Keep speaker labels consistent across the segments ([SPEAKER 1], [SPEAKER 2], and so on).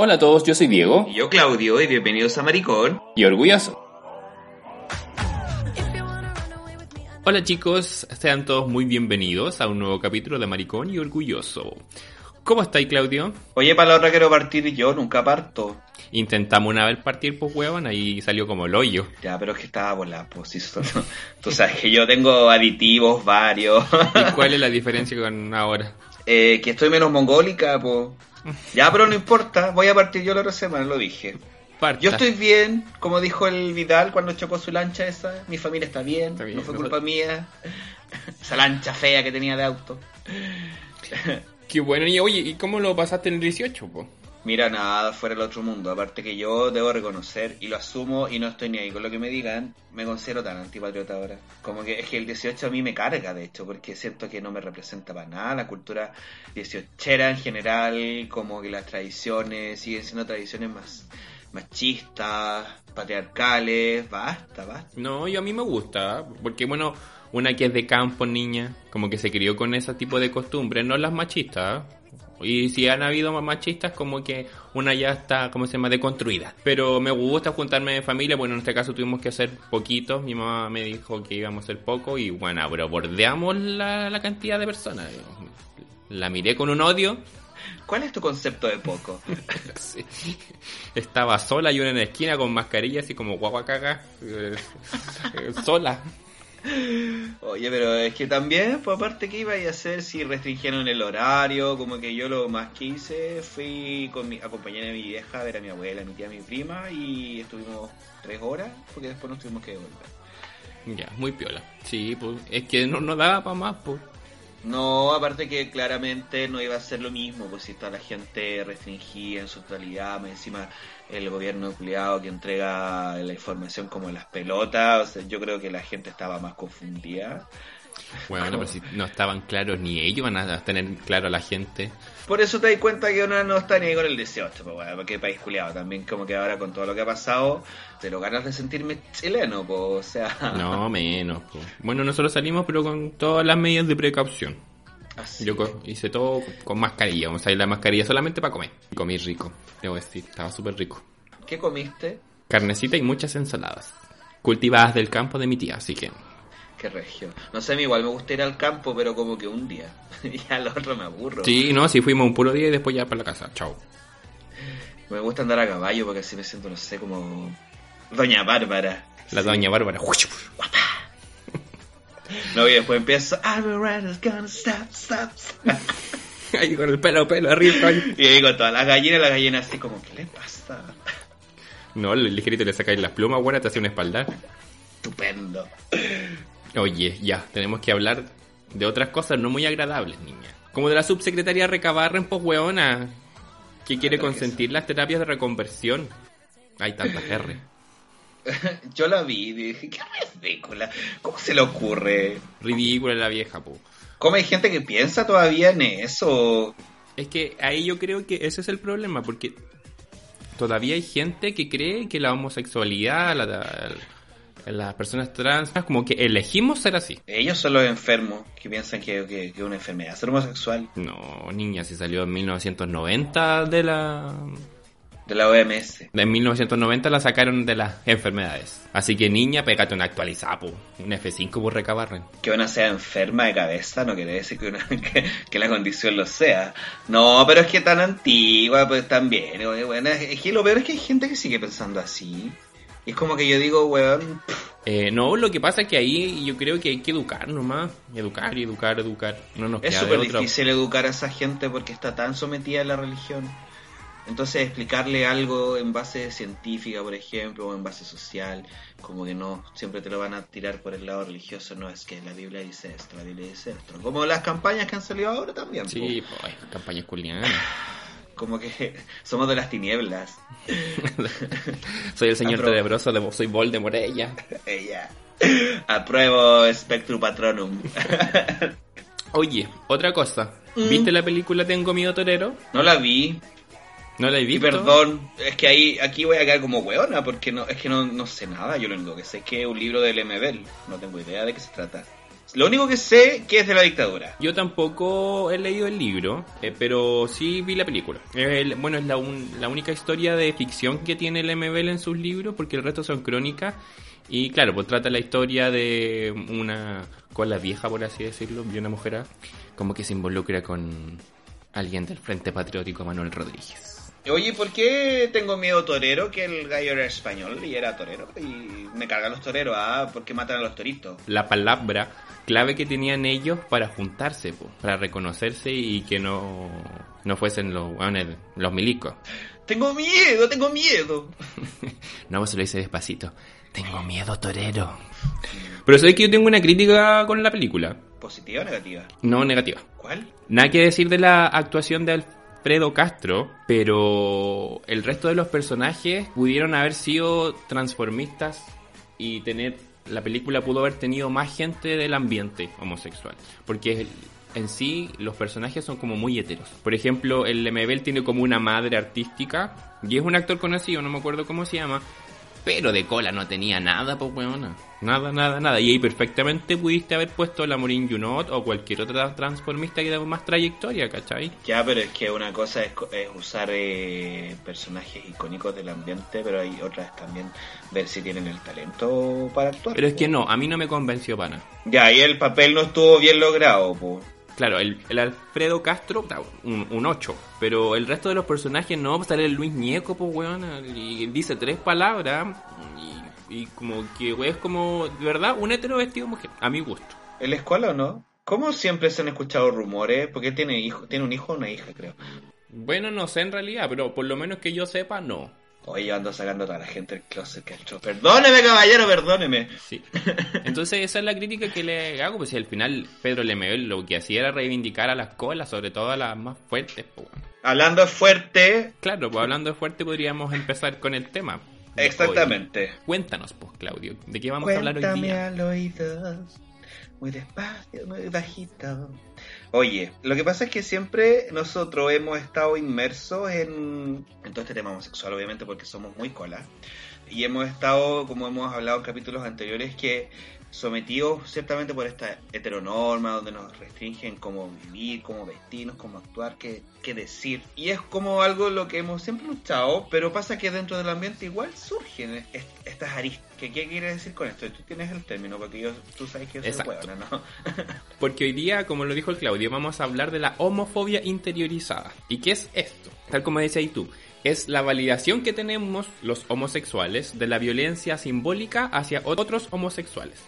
[SPEAKER 1] Hola a todos, yo soy Diego.
[SPEAKER 2] Y yo Claudio, y bienvenidos a Maricón.
[SPEAKER 1] Y orgulloso. Hola chicos, sean todos muy bienvenidos a un nuevo capítulo de Maricón y Orgulloso. ¿Cómo estáis, Claudio?
[SPEAKER 2] Oye, para la otra quiero partir yo, nunca parto.
[SPEAKER 1] Intentamos una vez partir, pues huevón, ahí salió como el hoyo.
[SPEAKER 2] Ya, pero es que estaba por la posición. Tú sabes que yo tengo aditivos varios.
[SPEAKER 1] ¿Y cuál es la diferencia con ahora?
[SPEAKER 2] Eh, que estoy menos mongólica, pues. Ya, pero no importa, voy a partir yo la otra semana, lo dije. Yo estoy bien, como dijo el Vidal cuando chocó su lancha esa, mi familia está bien, no fue culpa mía. Esa lancha fea que tenía de auto.
[SPEAKER 1] Qué bueno, y oye, ¿y cómo lo pasaste en el 18, po?
[SPEAKER 2] Mira, nada fuera del otro mundo. Aparte que yo debo reconocer, y lo asumo y no estoy ni ahí con lo que me digan, me considero tan antipatriota ahora. Como que es que el 18 a mí me carga, de hecho, porque siento que no me representa para nada la cultura 18era en general, como que las tradiciones siguen siendo tradiciones más machistas, patriarcales, basta, basta.
[SPEAKER 1] No, y a mí me gusta, porque bueno, una que es de campo, niña, como que se crió con ese tipo de costumbres, no las machistas, y si han habido más machistas, como que una ya está, como se llama?, deconstruida. Pero me gusta juntarme de familia, bueno, en este caso tuvimos que hacer poquitos. Mi mamá me dijo que íbamos a hacer poco y bueno, pero bordeamos la, la cantidad de personas. La miré con un odio.
[SPEAKER 2] ¿Cuál es tu concepto de poco?
[SPEAKER 1] Estaba sola y una en la esquina con mascarillas y como guaguacaga. Eh, sola.
[SPEAKER 2] Oye, pero es que también, por aparte, ¿qué iba a hacer si restringieron el horario? Como que yo lo más que hice fui con mi, acompañé a mi vieja a ver a mi abuela, a mi tía, a mi prima y estuvimos tres horas porque después nos tuvimos que devolver.
[SPEAKER 1] Ya, muy piola. Sí, pues es que no daba para más, pues.
[SPEAKER 2] No, aparte que claramente no iba a ser lo mismo, pues si está la gente restringida en su totalidad, encima el gobierno nucleado que entrega la información como las pelotas, o sea, yo creo que la gente estaba más confundida.
[SPEAKER 1] Bueno, pero si no estaban claros ni ellos van a tener claro a la gente.
[SPEAKER 2] Por eso te das cuenta que uno no está ni con el 18, pues bueno, porque país culiado también como que ahora con todo lo que ha pasado, te lo ganas de sentirme chileno, pues, o sea...
[SPEAKER 1] No, menos, pues. Bueno, nosotros salimos pero con todas las medidas de precaución. Yo hice todo con mascarilla, vamos a ir la mascarilla solamente para comer. Comí rico, debo decir, estaba súper rico.
[SPEAKER 2] ¿Qué comiste?
[SPEAKER 1] Carnecita y muchas ensaladas. Cultivadas del campo de mi tía, así que...
[SPEAKER 2] Qué regio. No sé, a mí igual me gusta ir al campo, pero como que un día. y al otro me aburro.
[SPEAKER 1] Sí, no, sí fuimos un puro día y después ya para la casa. Chao.
[SPEAKER 2] Me gusta andar a caballo porque así me siento, no sé, como... Doña Bárbara.
[SPEAKER 1] La Doña Bárbara. Guapa.
[SPEAKER 2] No, y después empieza. gonna stop, stop,
[SPEAKER 1] ahí con el pelo, pelo arriba.
[SPEAKER 2] Y ahí con todas las gallinas, las gallinas así como, ¿qué le pasa?
[SPEAKER 1] No, el ligerito le sacáis las plumas, buena, te hace un espaldar.
[SPEAKER 2] Estupendo.
[SPEAKER 1] Oye, ya, tenemos que hablar de otras cosas no muy agradables, niña. Como de la subsecretaria Recabarren, pues weona, que quiere consentir las terapias de reconversión. Hay tantas R.
[SPEAKER 2] Yo la vi y dije, qué ridícula. ¿Cómo se le ocurre?
[SPEAKER 1] Ridícula la vieja, po.
[SPEAKER 2] ¿Cómo hay gente que piensa todavía en eso?
[SPEAKER 1] Es que ahí yo creo que ese es el problema, porque todavía hay gente que cree que la homosexualidad, la, las personas trans, como que elegimos ser así.
[SPEAKER 2] Ellos son los enfermos que piensan que, que, que es una enfermedad, ser homosexual.
[SPEAKER 1] No, niña, si salió en 1990 de la
[SPEAKER 2] de la OMS.
[SPEAKER 1] En 1990 la sacaron de las enfermedades. Así que niña, pégate un actualizapo. Un F5 por recabarren.
[SPEAKER 2] Que una sea enferma de cabeza no quiere decir que, una, que, la condición lo sea. No, pero es que tan antigua, pues también. Bueno, es que lo peor es que hay gente que sigue pensando así. Y es como que yo digo, weón.
[SPEAKER 1] Eh, no, lo que pasa es que ahí yo creo que hay que educar nomás. Educar educar, educar. No nos
[SPEAKER 2] es súper difícil educar a esa gente porque está tan sometida a la religión. Entonces explicarle algo en base científica, por ejemplo, o en base social, como que no, siempre te lo van a tirar por el lado religioso, no es que la Biblia dice esto, la Biblia dice esto. Como las campañas que han salido ahora también.
[SPEAKER 1] Sí, pues, campañas culianas.
[SPEAKER 2] Como que somos de las tinieblas.
[SPEAKER 1] soy el señor Apro tenebroso, soy Voldemort, ella.
[SPEAKER 2] ella. Apruebo Spectrum Patronum.
[SPEAKER 1] Oye, otra cosa. Mm. ¿Viste la película Tengo miedo torero?
[SPEAKER 2] No la vi.
[SPEAKER 1] ¿No la he visto?
[SPEAKER 2] Y perdón, es que ahí aquí voy a quedar como weona porque no es que no, no sé nada. Yo lo único que sé es que es un libro del MBL. No tengo idea de qué se trata. Lo único que sé que es de la dictadura.
[SPEAKER 1] Yo tampoco he leído el libro, eh, pero sí vi la película. bueno, es la, la única historia de ficción que tiene el MBL en sus libros, porque el resto son crónicas. Y claro, pues trata la historia de una cola vieja, por así decirlo, de una mujer como que se involucra con alguien del Frente Patriótico, Manuel Rodríguez.
[SPEAKER 2] Oye, ¿por qué tengo miedo torero? Que el gallo era español y era torero. Y me cargan los toreros, ¿ah? ¿Por qué matan a los toritos?
[SPEAKER 1] La palabra clave que tenían ellos para juntarse, para reconocerse y que no, no fuesen los, los milicos.
[SPEAKER 2] Tengo miedo, tengo miedo.
[SPEAKER 1] no, se lo dice despacito. Tengo miedo, torero. Pero sabes que yo tengo una crítica con la película.
[SPEAKER 2] ¿Positiva o negativa?
[SPEAKER 1] No, negativa.
[SPEAKER 2] ¿Cuál?
[SPEAKER 1] Nada que decir de la actuación de Alfredo Castro, pero el resto de los personajes pudieron haber sido transformistas y tener la película pudo haber tenido más gente del ambiente homosexual, porque en sí los personajes son como muy heteros. Por ejemplo, el Lemebel tiene como una madre artística y es un actor conocido, no me acuerdo cómo se llama, pero de cola no tenía nada, pues weona. Nada, nada, nada. Y ahí perfectamente pudiste haber puesto la Morin Junot o cualquier otra transformista que da más trayectoria, ¿cachai?
[SPEAKER 2] Ya, pero es que una cosa es, usar eh, personajes icónicos del ambiente, pero hay otras también ver si tienen el talento para actuar.
[SPEAKER 1] Pero es que no, a mí no me convenció pana.
[SPEAKER 2] Ya, y el papel no estuvo bien logrado, pues.
[SPEAKER 1] Claro, el, Alfredo Castro, un, 8. Pero el resto de los personajes no, sale el Luis Ñeco, pues, weón. Y dice tres palabras. Y, como que, weón, es como, de verdad, un hetero vestido mujer. A mi gusto.
[SPEAKER 2] ¿El escuela o no? ¿Cómo siempre se han escuchado rumores? Porque tiene, hijo, tiene un hijo o una hija, creo.
[SPEAKER 1] Bueno, no sé en realidad, pero por lo menos que yo sepa, no.
[SPEAKER 2] Oye, yo ando sacando a toda la gente del closet que hecho. Perdóneme, caballero, perdóneme.
[SPEAKER 1] Sí. Entonces, esa es la crítica que le hago. Pues si al final Pedro Lemebel lo que hacía era reivindicar a las colas, sobre todo a las más fuertes. Pues,
[SPEAKER 2] Hablando de fuerte.
[SPEAKER 1] Claro, pues hablando de fuerte podríamos empezar con el tema.
[SPEAKER 2] Exactamente.
[SPEAKER 1] Cuéntanos, pues, Claudio, ¿de qué vamos a hablar hoy día?
[SPEAKER 2] Al oído, muy despacio, muy bajito. Oye, lo que pasa es que siempre nosotros hemos estado inmersos en, todo este tema homosexual, obviamente, porque somos muy cola. Y hemos estado, como hemos hablado en capítulos anteriores, que sometidos ciertamente por esta heteronorma donde nos restringen cómo vivir, cómo vestirnos, cómo actuar, qué, qué decir. Y es como algo lo que hemos siempre luchado, pero pasa que dentro del ambiente igual surgen estas aristas. ¿Qué, ¿Qué quiere decir con esto? Tú tienes el término, porque yo, tú sabes que yo soy buena, ¿no?
[SPEAKER 1] porque hoy día, como lo dijo el Claudio, vamos a hablar de la homofobia interiorizada. ¿Y qué es esto? Tal como decías tú, es la validación que tenemos los homosexuales de la violencia simbólica hacia otros homosexuales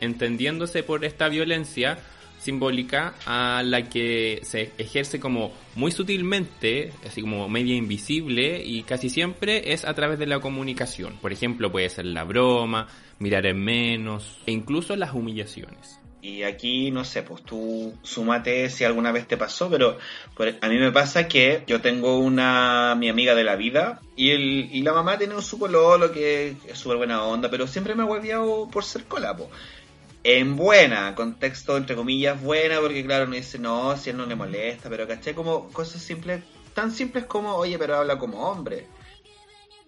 [SPEAKER 1] entendiéndose por esta violencia simbólica a la que se ejerce como muy sutilmente, así como media invisible y casi siempre es a través de la comunicación. Por ejemplo, puede ser la broma, mirar en menos e incluso las humillaciones.
[SPEAKER 2] Y aquí, no sé, pues tú sumate si alguna vez te pasó, pero a mí me pasa que yo tengo una, mi amiga de la vida, y, el, y la mamá tiene un su lo que es súper buena onda, pero siempre me ha hueviado por ser colapo en buena, contexto entre comillas buena, porque claro, uno dice, no, si él no le molesta, pero caché como cosas simples, tan simples como, oye, pero habla como hombre.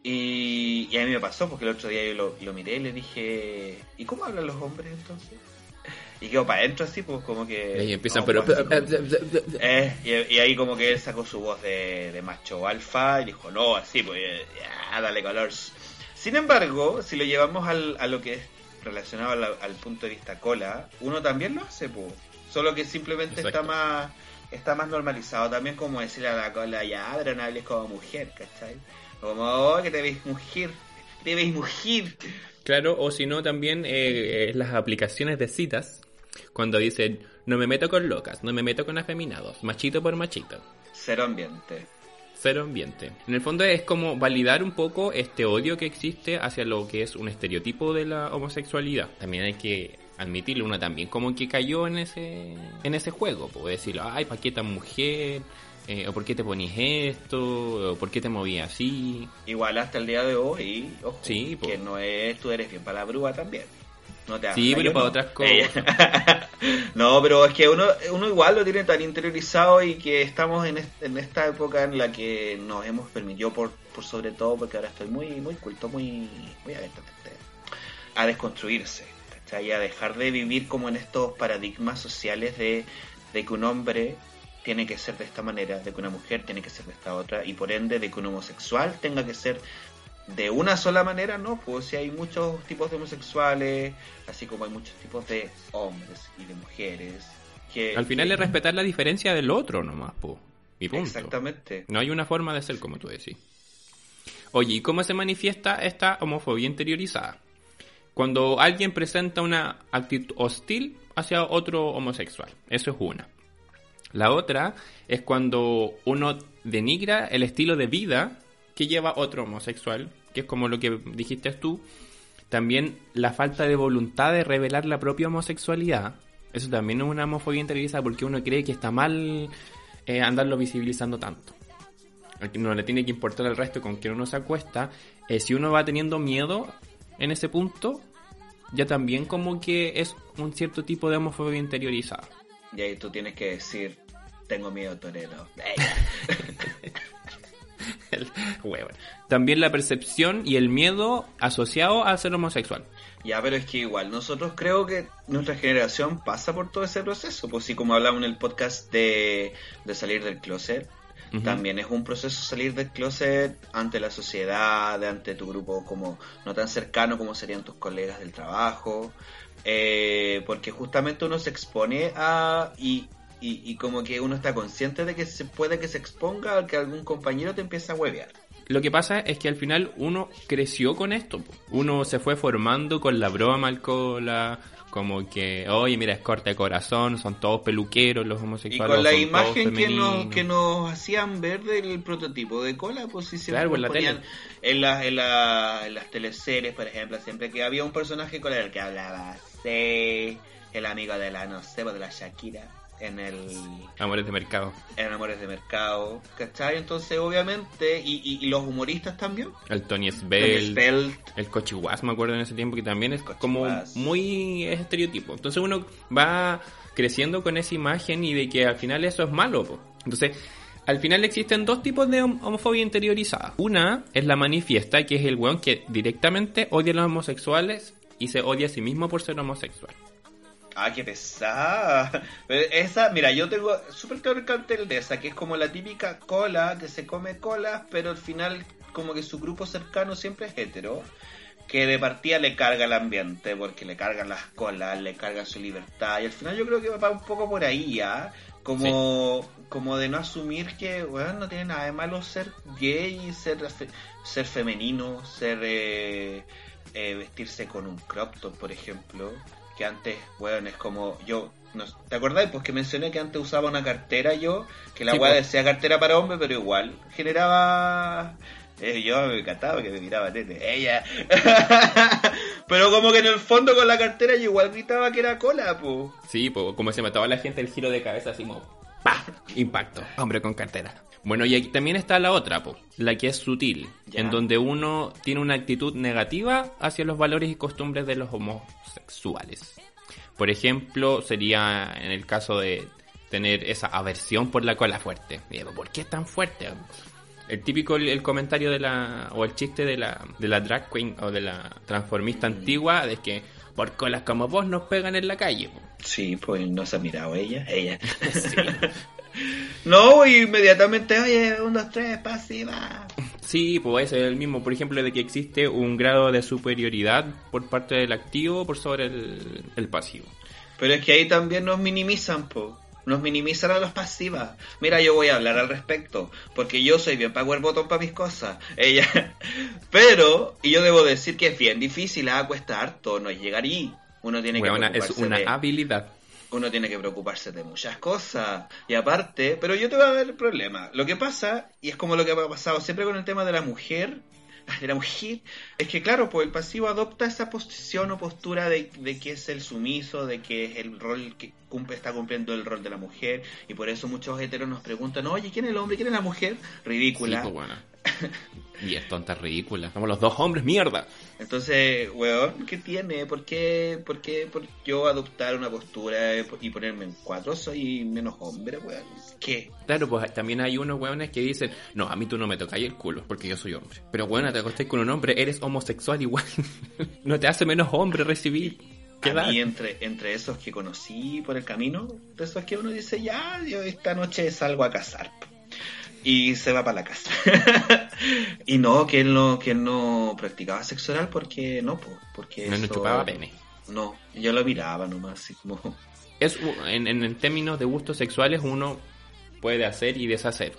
[SPEAKER 2] Y, y a mí me pasó, porque el otro día yo lo, lo miré y le dije, ¿y cómo hablan los hombres entonces? Y quedó para adentro así, pues como que...
[SPEAKER 1] Y empiezan, pero...
[SPEAKER 2] Eh, y, ahí como que él sacó su voz de, de macho alfa y dijo, no, así, pues ya, dale colores. Sin embargo, si lo llevamos al, a lo que es relacionado al, punto de vista cola, uno también lo hace, pues. Solo que simplemente está más está más normalizado también como decirle a la cola, ya, pero no hables como mujer, ¿cachai? Como, oh, que te veis mujer, te veis mujer.
[SPEAKER 1] Claro, o si no, también eh, eh, las aplicaciones de citas, cuando dicen, no me meto con locas, no me meto con afeminados, machito por machito.
[SPEAKER 2] Cero ambiente.
[SPEAKER 1] Cero ambiente. En el fondo es como validar un poco este odio que existe hacia lo que es un estereotipo de la homosexualidad. También hay que admitirlo, uno también como que cayó en ese en ese juego, puede decirlo, ay, ¿para qué tan mujer? Eh, o por qué te ponís esto, o por qué te movías así.
[SPEAKER 2] Igual hasta el día de hoy, ojo,
[SPEAKER 1] Sí, po.
[SPEAKER 2] que no es, tú eres bien para la brúa también. No te
[SPEAKER 1] Sí, pero para
[SPEAKER 2] no.
[SPEAKER 1] otras cosas.
[SPEAKER 2] no, pero es que uno, uno igual lo tiene tan interiorizado y que estamos en, est- en esta época en la que nos hemos permitido, por, por sobre todo, porque ahora estoy muy muy culto, muy, muy abierto a a desconstruirse, ¿cachai? A dejar de vivir como en estos paradigmas sociales de, de que un hombre tiene que ser de esta manera, de que una mujer tiene que ser de esta otra, y por ende de que un homosexual tenga que ser de una sola manera, no, pues si hay muchos tipos de homosexuales, así como hay muchos tipos de hombres y de mujeres. Que,
[SPEAKER 1] Al final
[SPEAKER 2] que-
[SPEAKER 1] es respetar la diferencia del otro nomás, po. Y punto.
[SPEAKER 2] Exactamente.
[SPEAKER 1] No hay una forma de ser como tú decís. Oye, ¿y cómo se manifiesta esta homofobia interiorizada? Cuando alguien presenta una actitud hostil hacia otro homosexual. Eso es una. La otra es cuando uno denigra el estilo de vida que lleva otro homosexual, que es como lo que dijiste tú. También la falta de voluntad de revelar la propia homosexualidad. Eso también es una homofobia interiorizada porque uno cree que está mal eh, andarlo visibilizando tanto. No le tiene que importar el resto con quien uno se acuesta. Eh, si uno va teniendo miedo en ese punto, ya también como que es un cierto tipo de homofobia interiorizada.
[SPEAKER 2] Y ahí tú tienes que decir, tengo miedo torero.
[SPEAKER 1] El. También la percepción y el miedo asociado al ser homosexual.
[SPEAKER 2] Ya, pero es que igual, nosotros creo que nuestra generación pasa por todo ese proceso. Pues sí, como hablamos en el podcast de, de salir del closet, también es un proceso salir del closet ante la sociedad, ante tu grupo como no tan cercano como serían tus colegas del trabajo. Eh, porque justamente uno se expone a... Y, y, y como que uno está consciente de que se puede que se exponga a que algún compañero te empiece a huevear.
[SPEAKER 1] Lo que pasa es que al final uno creció con esto. Uno se fue formando con la broma al cola, como que, oye, mira, es corte de corazón, son todos peluqueros los
[SPEAKER 2] Y
[SPEAKER 1] homosexuales.
[SPEAKER 2] con la imagen que nos, que nos hacían ver del prototipo de cola, pues sí siempre
[SPEAKER 1] Claro, la
[SPEAKER 2] ponían
[SPEAKER 1] tele.
[SPEAKER 2] en, la- en, la- en las teleseries, por ejemplo, siempre que había un personaje con el que hablaba así, el amigo de la, no sé, pues, de la Shakira, en el
[SPEAKER 1] Amores de mercado.
[SPEAKER 2] en Amores de Mercado, ¿cachai? Entonces, obviamente, y, y- y los humoristas también,
[SPEAKER 1] El Tony
[SPEAKER 2] Tony
[SPEAKER 1] Sbel.
[SPEAKER 2] Spelt,
[SPEAKER 1] El cochihuas, me acuerdo en ese tiempo, que también es como muy estereotipo. Entonces uno va creciendo con esa imagen y de que al final eso es malo. po. Entonces, al final existen dos tipos de hom- homofobia interiorizada. Una es la manifiesta, que es el weón que directamente odia a los homosexuales y se odia a sí mismo por ser homosexual.
[SPEAKER 2] Ah, qué pesada. Pero esa, mira, yo tengo súper claro el cartel de esa, que es como la típica cola, que se come colas, pero al final como que su grupo cercano siempre es hetero, que de partida le carga el ambiente, porque le cargan las colas, le cargan su libertad, y al final yo creo que va un poco por ahí, ¿ya? Como, como de no asumir que, bueno, no tiene nada de malo ser gay, ser, ser femenino, ser... eh, eh, vestirse con un crop top, por ejemplo, que antes, bueno, es como yo, no, ¿te acordáis? Pues que mencioné que antes usaba una cartera yo, que la
[SPEAKER 1] Sí,
[SPEAKER 2] weá
[SPEAKER 1] pues.
[SPEAKER 2] decía cartera para hombre, pero igual generaba... eh, yo me encantaba que me miraba nene, ella. pero como que en el fondo con la cartera yo igual gritaba que era cola, pues.
[SPEAKER 1] Sí, po, como se mataba la gente el giro de cabeza así como ¡pa! Impacto, hombre con cartera. Bueno, y aquí también está la otra, po, la que es sutil,
[SPEAKER 2] Ya.
[SPEAKER 1] en donde uno tiene una actitud negativa hacia los valores y costumbres de los homosexuales. Por ejemplo, sería en el caso de tener esa aversión por la cola fuerte. ¿Por qué es tan fuerte? El típico el, comentario de la o el chiste de la de la drag queen o de la transformista antigua de que por colas como vos nos pegan en la calle. po.
[SPEAKER 2] Sí, pues no se ha mirado ella, ella.
[SPEAKER 1] Sí.
[SPEAKER 2] No, y inmediatamente, oye, un, dos, tres, pasiva.
[SPEAKER 1] Sí, pues es el mismo, por ejemplo, de que existe un grado de superioridad por parte del activo por sobre el, el pasivo.
[SPEAKER 2] Pero es que ahí también nos minimizan, po. Nos minimizan a las pasivas. Mira, yo voy a hablar al respecto, porque yo soy bien power bottom para mis cosas. Ella. Pero, y yo debo decir que es bien difícil, ah, cuesta harto, no es llegar ahí. Uno tiene
[SPEAKER 1] Weona,
[SPEAKER 2] que
[SPEAKER 1] es una
[SPEAKER 2] de-
[SPEAKER 1] habilidad.
[SPEAKER 2] Uno tiene que preocuparse de muchas cosas. Y aparte, pero yo te voy a dar el problema. Lo que pasa, y es como lo que ha pasado siempre con el tema de la mujer, de la mujer, es que claro, pues el pasivo adopta esa posición o postura de, de que es el sumiso, de que es el rol que cumple, está cumpliendo el rol de la mujer, y por eso muchos heteros nos preguntan, oye, ¿quién es el hombre? ¿Quién es la mujer? Ridícula.
[SPEAKER 1] Sí, pues, bueno. y es tonta ridícula. Somos los dos hombres, mierda.
[SPEAKER 2] Entonces, weón, ¿qué tiene? ¿Por qué, por qué por yo adoptar una postura y ponerme en cuatro soy menos hombre, weón? ¿Qué?
[SPEAKER 1] Claro, pues también hay unos weones que dicen, no, a mí tú no me tocáis el culo, porque yo soy hombre. Pero weón, te acostáis con un hombre, eres homosexual igual. no te hace menos hombre recibir.
[SPEAKER 2] A mí, entre, entre esos que conocí por el camino, de esos que uno dice, ya, yo esta noche salgo a cazar y se va para la casa. y no, que él no, que él no practicaba sexo oral porque no, porque
[SPEAKER 1] no, chupaba pene.
[SPEAKER 2] No, yo lo miraba nomás, así como...
[SPEAKER 1] Es, en, en, términos de gustos sexuales uno puede hacer y deshacer.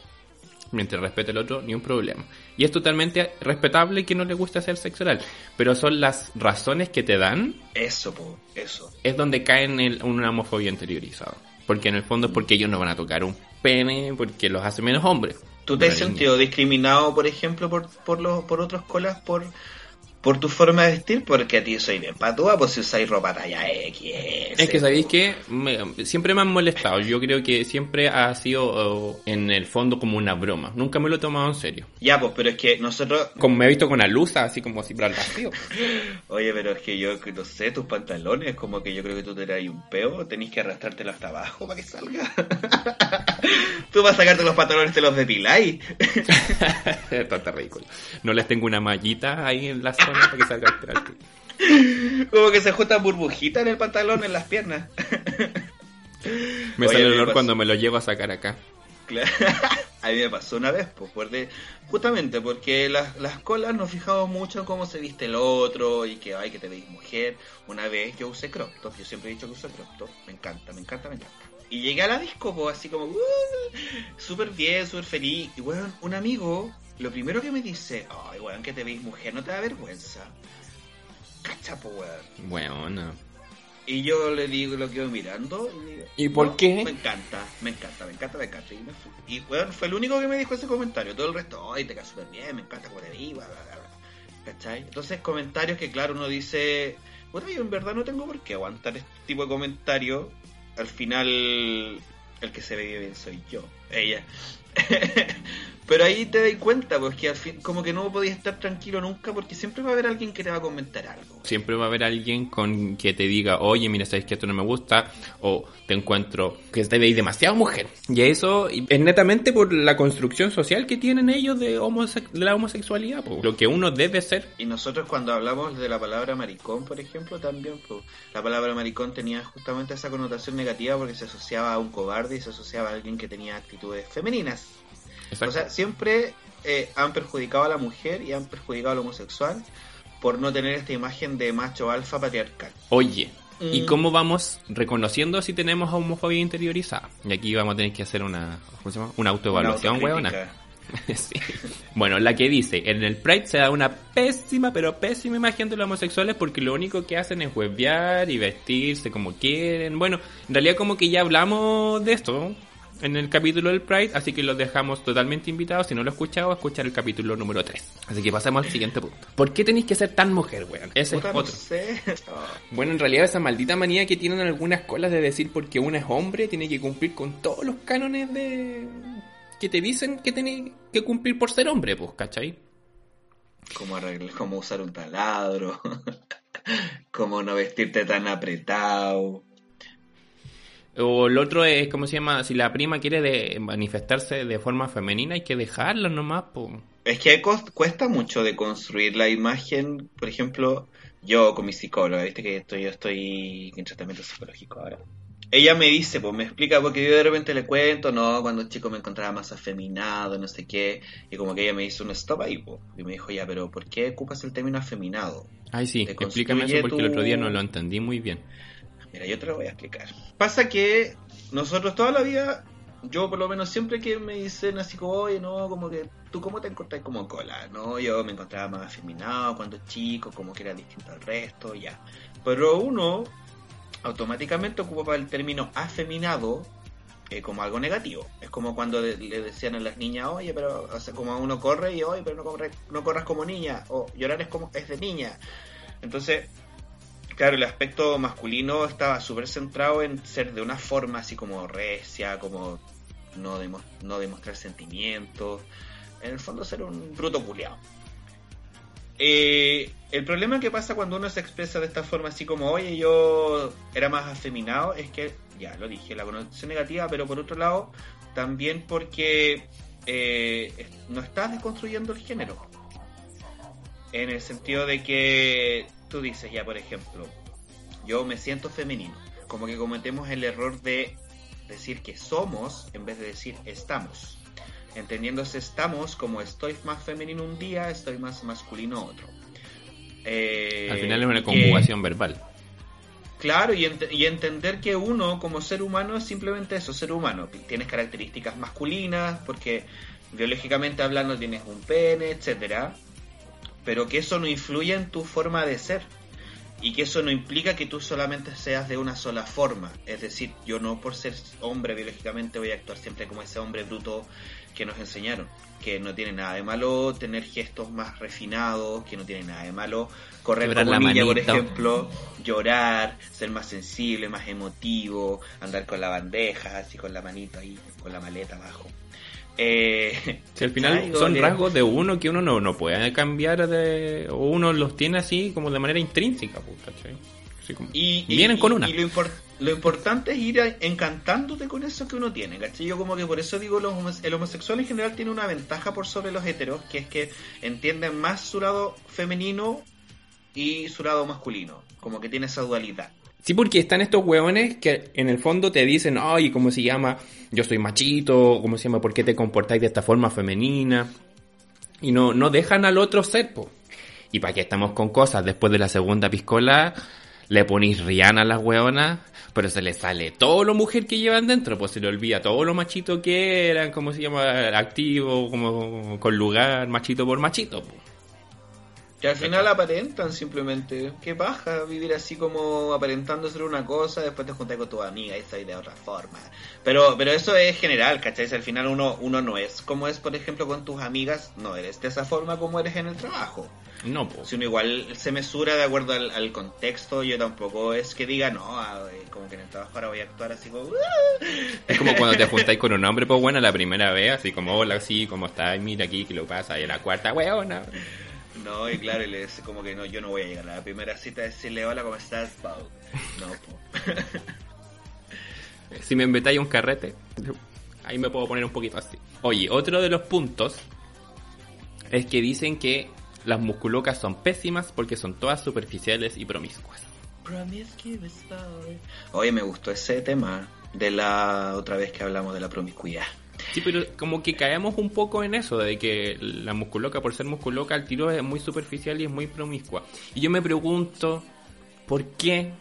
[SPEAKER 1] Mientras respete el otro, ni un problema. Y es totalmente respetable que no le guste hacer sexo oral. Pero son las razones que te dan.
[SPEAKER 2] Eso, po, eso.
[SPEAKER 1] Es donde caen en una homofobia interiorizada. Porque en el fondo es porque ellos no van a tocar un pene porque los hace menos hombres.
[SPEAKER 2] ¿Tú te has sentido discriminado, por ejemplo, por, por, los, por otros colas por por tu forma de vestir, porque a ti soy bien patúa, pues si usáis ropa talla X.
[SPEAKER 1] Es que sabéis que siempre me han molestado. Yo creo que siempre ha sido oh, en el fondo como una broma. Nunca me lo he tomado en serio.
[SPEAKER 2] Ya, pues, pero es que nosotros.
[SPEAKER 1] Como me he visto con la luz, así como así para el vacío.
[SPEAKER 2] Oye, pero es que yo no sé, tus pantalones, como que yo creo que tú te un peo, tenéis que arrastrártelo hasta abajo para que salga. tú vas a sacarte los pantalones, te los depiláis.
[SPEAKER 1] Tanta ridículo. No les tengo una mallita ahí en la zona que salga
[SPEAKER 2] Como que se juntan burbujitas en el pantalón, en las piernas.
[SPEAKER 1] me sale el olor cuando me lo llevo a sacar acá.
[SPEAKER 2] a mí me pasó una vez, pues, justamente porque las, las colas nos fijamos mucho en cómo se viste el otro y que, ay, que te veis mujer. Una vez yo usé crop top, yo siempre he dicho que usé crop top, me encanta, me encanta, me encanta. Y llegué a la disco, pues, así como, uh, súper bien, súper feliz. Y bueno, un amigo lo primero que me dice, ay, weón, que te veis mujer, no te da vergüenza. Cachapo, weón.
[SPEAKER 1] Bueno.
[SPEAKER 2] Y yo le digo, lo quedo mirando.
[SPEAKER 1] Y, por qué?
[SPEAKER 2] Me encanta, me encanta, me encanta, me encanta. Y, me fui. y weón, fue el único que me dijo ese comentario. Todo el resto, ay, te quedas súper bien, me encanta cómo te vi, bla, bla, bla. ¿Cachai? Entonces, comentarios que, claro, uno dice, bueno, yo en verdad no tengo por qué aguantar este tipo de comentarios. Al final, el que se ve bien soy yo, ella. Pero ahí te das cuenta, pues que al fin, como que no podías estar tranquilo nunca porque siempre va a haber alguien que te va a comentar algo.
[SPEAKER 1] Siempre va a haber alguien con que te diga, oye, mira, sabes que esto no me gusta, o te encuentro que te veis demasiado mujer. Y eso es netamente por la construcción social que tienen ellos de, de la homosexualidad, pues, lo que uno debe ser.
[SPEAKER 2] Y nosotros cuando hablamos de la palabra maricón, por ejemplo, también, pues, la palabra maricón tenía justamente esa connotación negativa porque se asociaba a un cobarde y se asociaba a alguien que tenía actitudes femeninas. O sea, siempre eh, han perjudicado a la mujer y han perjudicado al homosexual por no tener esta imagen de macho alfa patriarcal.
[SPEAKER 1] Oye, ¿y mm. cómo vamos reconociendo si tenemos homofobia interiorizada? Y aquí vamos a tener que hacer una, ¿cómo se llama? Una autoevaluación, huevona. sí. Bueno, la que dice, en el Pride se da una pésima, pero pésima imagen de los homosexuales porque lo único que hacen es huevear y vestirse como quieren. Bueno, en realidad como que ya hablamos de esto, en el capítulo del Pride, así que los dejamos totalmente invitados. Si no lo he escuchado, a escuchar el capítulo número 3. Así que pasemos al siguiente punto. ¿Por qué tenéis que ser tan mujer, weón? Ese es otro. Bueno, en realidad esa maldita manía que tienen algunas colas de decir porque una es hombre, tiene que cumplir con todos los cánones de... que te dicen que tiene que cumplir por ser hombre, pues, ¿cachai?
[SPEAKER 2] Como, arreglar, como usar un taladro, como no vestirte tan apretado
[SPEAKER 1] o el otro es, ¿cómo se llama? Si la prima quiere de manifestarse de forma femenina, hay que dejarla nomás,
[SPEAKER 2] Es que cuesta mucho de construir la imagen, por ejemplo, yo con mi psicóloga, viste que estoy, yo estoy en tratamiento psicológico ahora. Ella me dice, pues me explica, porque yo de repente le cuento, no, cuando chico me encontraba más afeminado, no sé qué, y como que ella me hizo un stop ahí, y me dijo, ya, pero ¿por qué ocupas el término afeminado?
[SPEAKER 1] Ay, sí, explícame eso porque el otro día no lo entendí muy bien.
[SPEAKER 2] Mira, yo te lo voy a explicar. Pasa que nosotros toda la vida, yo por lo menos siempre que me dicen así como, oye, no, como que tú cómo te encontrás como cola, ¿no? Yo me encontraba más afeminado cuando chico, como que era distinto al resto, ya. Pero uno, automáticamente ocupa el término afeminado eh, como algo negativo. Es como cuando le, decían a las niñas, oye, pero o sea, como uno corre y, oye, pero no, corre, no corras como niña, o llorar es como es de niña. Entonces, claro, el aspecto masculino estaba súper centrado en ser de una forma así como recia, como no, no demostrar sentimientos, en el fondo ser un bruto culiado. Eh, el problema que pasa cuando uno se expresa de esta forma, así como, oye, yo era más afeminado, es que, ya lo dije, la connotación negativa, pero por otro lado, también porque eh, no estás desconstruyendo el género. En el sentido de que tú dices, ya, por ejemplo, yo me siento femenino. Como que cometemos el error de decir que somos en vez de decir estamos. Entendiéndose estamos como estoy más femenino un día, estoy más masculino otro.
[SPEAKER 1] Eh, Al final es una conjugación verbal.
[SPEAKER 2] Claro, y, y, entender que uno como ser humano es simplemente eso, ser humano. Tienes características masculinas, porque biológicamente hablando tienes un pene, etcétera, pero que eso no influye en tu forma de ser y que eso no implica que tú solamente seas de una sola forma. Es decir, yo no por ser hombre biológicamente voy a actuar siempre como ese hombre bruto que nos enseñaron. Que no tiene nada de malo tener gestos más refinados, que no tiene nada de malo correr como niña, por ejemplo, llorar, ser más sensible, más emotivo, andar con la bandeja, así con la manito ahí, con la maleta abajo.
[SPEAKER 1] Eh, si al final son rasgos de uno que uno no, no puede cambiar de, o uno los tiene así como de manera intrínseca, pues,
[SPEAKER 2] y, vienen con una. Y lo, lo, importante es ir encantándote con eso que uno tiene, ¿cachai? Yo como que por eso digo, los, el homosexual en general tiene una ventaja por sobre los heteros, que es que entienden más su lado femenino y su lado masculino, como que tiene esa dualidad.
[SPEAKER 1] Sí, porque están estos hueones que en el fondo te dicen, ay, ¿cómo se llama? Yo soy machito, ¿cómo se llama? ¿Por qué te comportáis de esta forma femenina? Y no, no dejan al otro ser, po. Y para qué estamos con cosas, después de la segunda piscola, le ponéis Rihanna a las hueonas, pero se le sale todo lo mujer que llevan dentro, pues se le olvida todo lo machito que eran, ¿cómo se llama? Activo, como con lugar, machito por machito, po.
[SPEAKER 2] Que al final aparentan simplemente. Qué baja vivir así como aparentando ser una cosa, después te juntas con tu amiga y soy de otra forma. Pero pero eso es general, ¿cachai? al final uno, uno no es como es, por ejemplo, con tus amigas, no eres de esa forma como eres en el trabajo.
[SPEAKER 1] No, pues.
[SPEAKER 2] Si uno igual se mesura de acuerdo al, contexto, yo tampoco es que diga, no, como que en el trabajo ahora voy a actuar así como...
[SPEAKER 1] Es como cuando te juntáis con un hombre, pues bueno, la primera vez, así como, hola, sí, ¿cómo estás? Mira aquí, ¿qué lo pasa? Y la cuarta, weona.
[SPEAKER 2] No, y claro, y le dice como que no, yo no voy a llegar a la primera cita a decirle hola, ¿cómo estás, Pau? No, po.
[SPEAKER 1] si me invitáis a un carrete, ahí me puedo poner un poquito así. Oye, otro de los puntos es que dicen que las musculocas son pésimas porque son todas superficiales y promiscuas.
[SPEAKER 2] Oye, me gustó ese tema de la otra vez que hablamos de la promiscuidad.
[SPEAKER 1] Sí, pero como que caemos un poco en eso, de que la musculoca, por ser musculoca, el tiro es muy superficial y es muy promiscua. Y yo me pregunto, ¿por qué?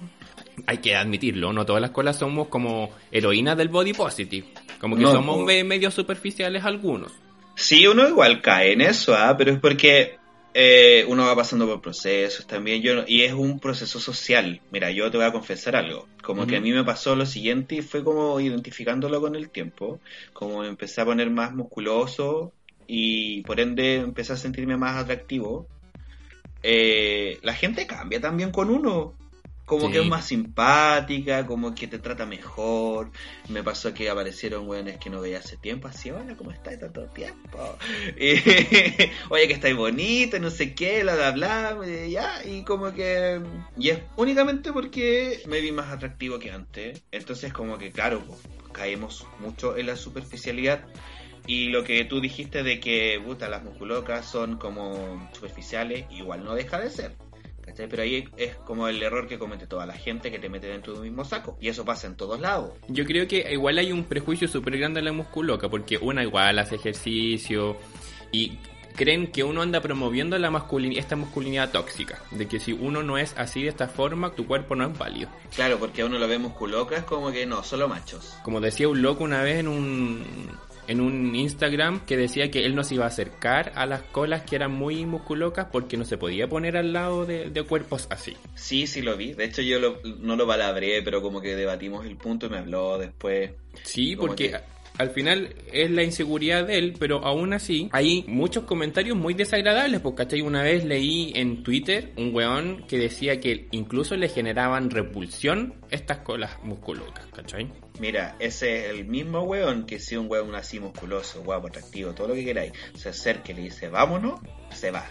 [SPEAKER 1] Hay que admitirlo, no todas las colas somos como heroínas del body positive. Como que somos medio superficiales algunos.
[SPEAKER 2] Sí, uno igual cae en eso, ¿ah? pero es porque eh, uno va pasando por procesos también. Yo y es un proceso social. Mira yo te voy a confesar algo. Como que a mí me pasó lo siguiente y fue como identificándolo con el tiempo. Como empecé a poner más musculoso y por ende empecé a sentirme más atractivo. Eh, la gente cambia también con uno como que es más simpática, como que te trata mejor. Me pasó que aparecieron weones que no veía hace tiempo, así, hola, ¿cómo estás? Tanto tiempo. Oye, que estáis bonito, no sé qué, bla, bla, bla, ya, y como que... Y es únicamente porque me vi más atractivo que antes. Entonces como que, claro, caemos mucho en la superficialidad. Y lo que tú dijiste de que, puta, las musculocas son como superficiales, igual no deja de ser. Pero ahí es como el error que comete toda la gente que te mete dentro de un mismo saco. Y eso pasa en todos lados.
[SPEAKER 1] Yo creo que igual hay un prejuicio súper grande en la musculoca, porque una igual hace ejercicio y creen que uno anda promoviendo la masculinidad, esta masculinidad tóxica, de que si uno no es así de esta forma, tu cuerpo no es válido.
[SPEAKER 2] Claro, porque uno lo ve musculoca, es como que no, solo machos.
[SPEAKER 1] Como decía un loco una vez en un en un Instagram que decía que él no se iba a acercar a las colas que eran muy musculocas porque no se podía poner al lado de, de cuerpos así.
[SPEAKER 2] Sí, sí lo vi. De hecho yo lo- no lo palabré, pero como que debatimos el punto y me habló después.
[SPEAKER 1] Sí, porque
[SPEAKER 2] que-
[SPEAKER 1] al final es la inseguridad de él, pero aún así hay muchos comentarios muy desagradables, porque ¿cachai? Una vez leí en Twitter un weón que decía que incluso le generaban repulsión estas colas musculocas, ¿cachai?
[SPEAKER 2] Mira, ese es el mismo weón que si un weón así musculoso, guapo, atractivo, todo lo que queráis, se acerca y le dice, vámonos, se va.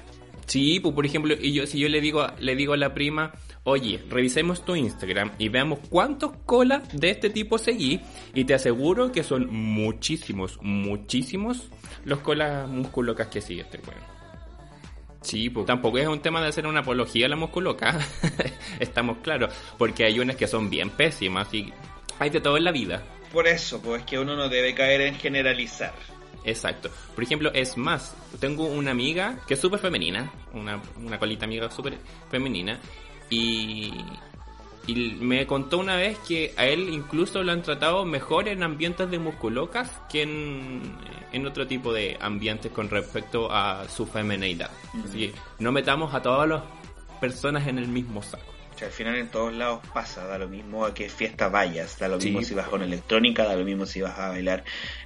[SPEAKER 1] Sí, pues por ejemplo, y yo, si yo le digo, le digo a la prima, oye, revisemos tu Instagram y veamos cuántos colas de este tipo seguí, y te aseguro que son muchísimos, muchísimos los colas musculocas que sigue este weón. Sí, pues tampoco es un tema de hacer una apología a la musculoca, estamos claros, porque hay unas que son bien pésimas y hay de todo en la vida.
[SPEAKER 2] Por eso, pues es que uno no debe caer en generalizar.
[SPEAKER 1] Exacto. Por ejemplo, es más, tengo una amiga que es súper femenina, una, una colita amiga súper femenina, y, y me contó una vez que a él incluso lo han tratado mejor en ambientes de musculocas que en, en otro tipo de ambientes con respecto a su femineidad. Así que no metamos a todas las personas en el mismo saco.
[SPEAKER 2] O sea, al final en todos lados pasa, da lo mismo a qué fiesta vayas, da lo
[SPEAKER 1] Sí.
[SPEAKER 2] mismo si vas con electrónica, da lo mismo si vas a bailar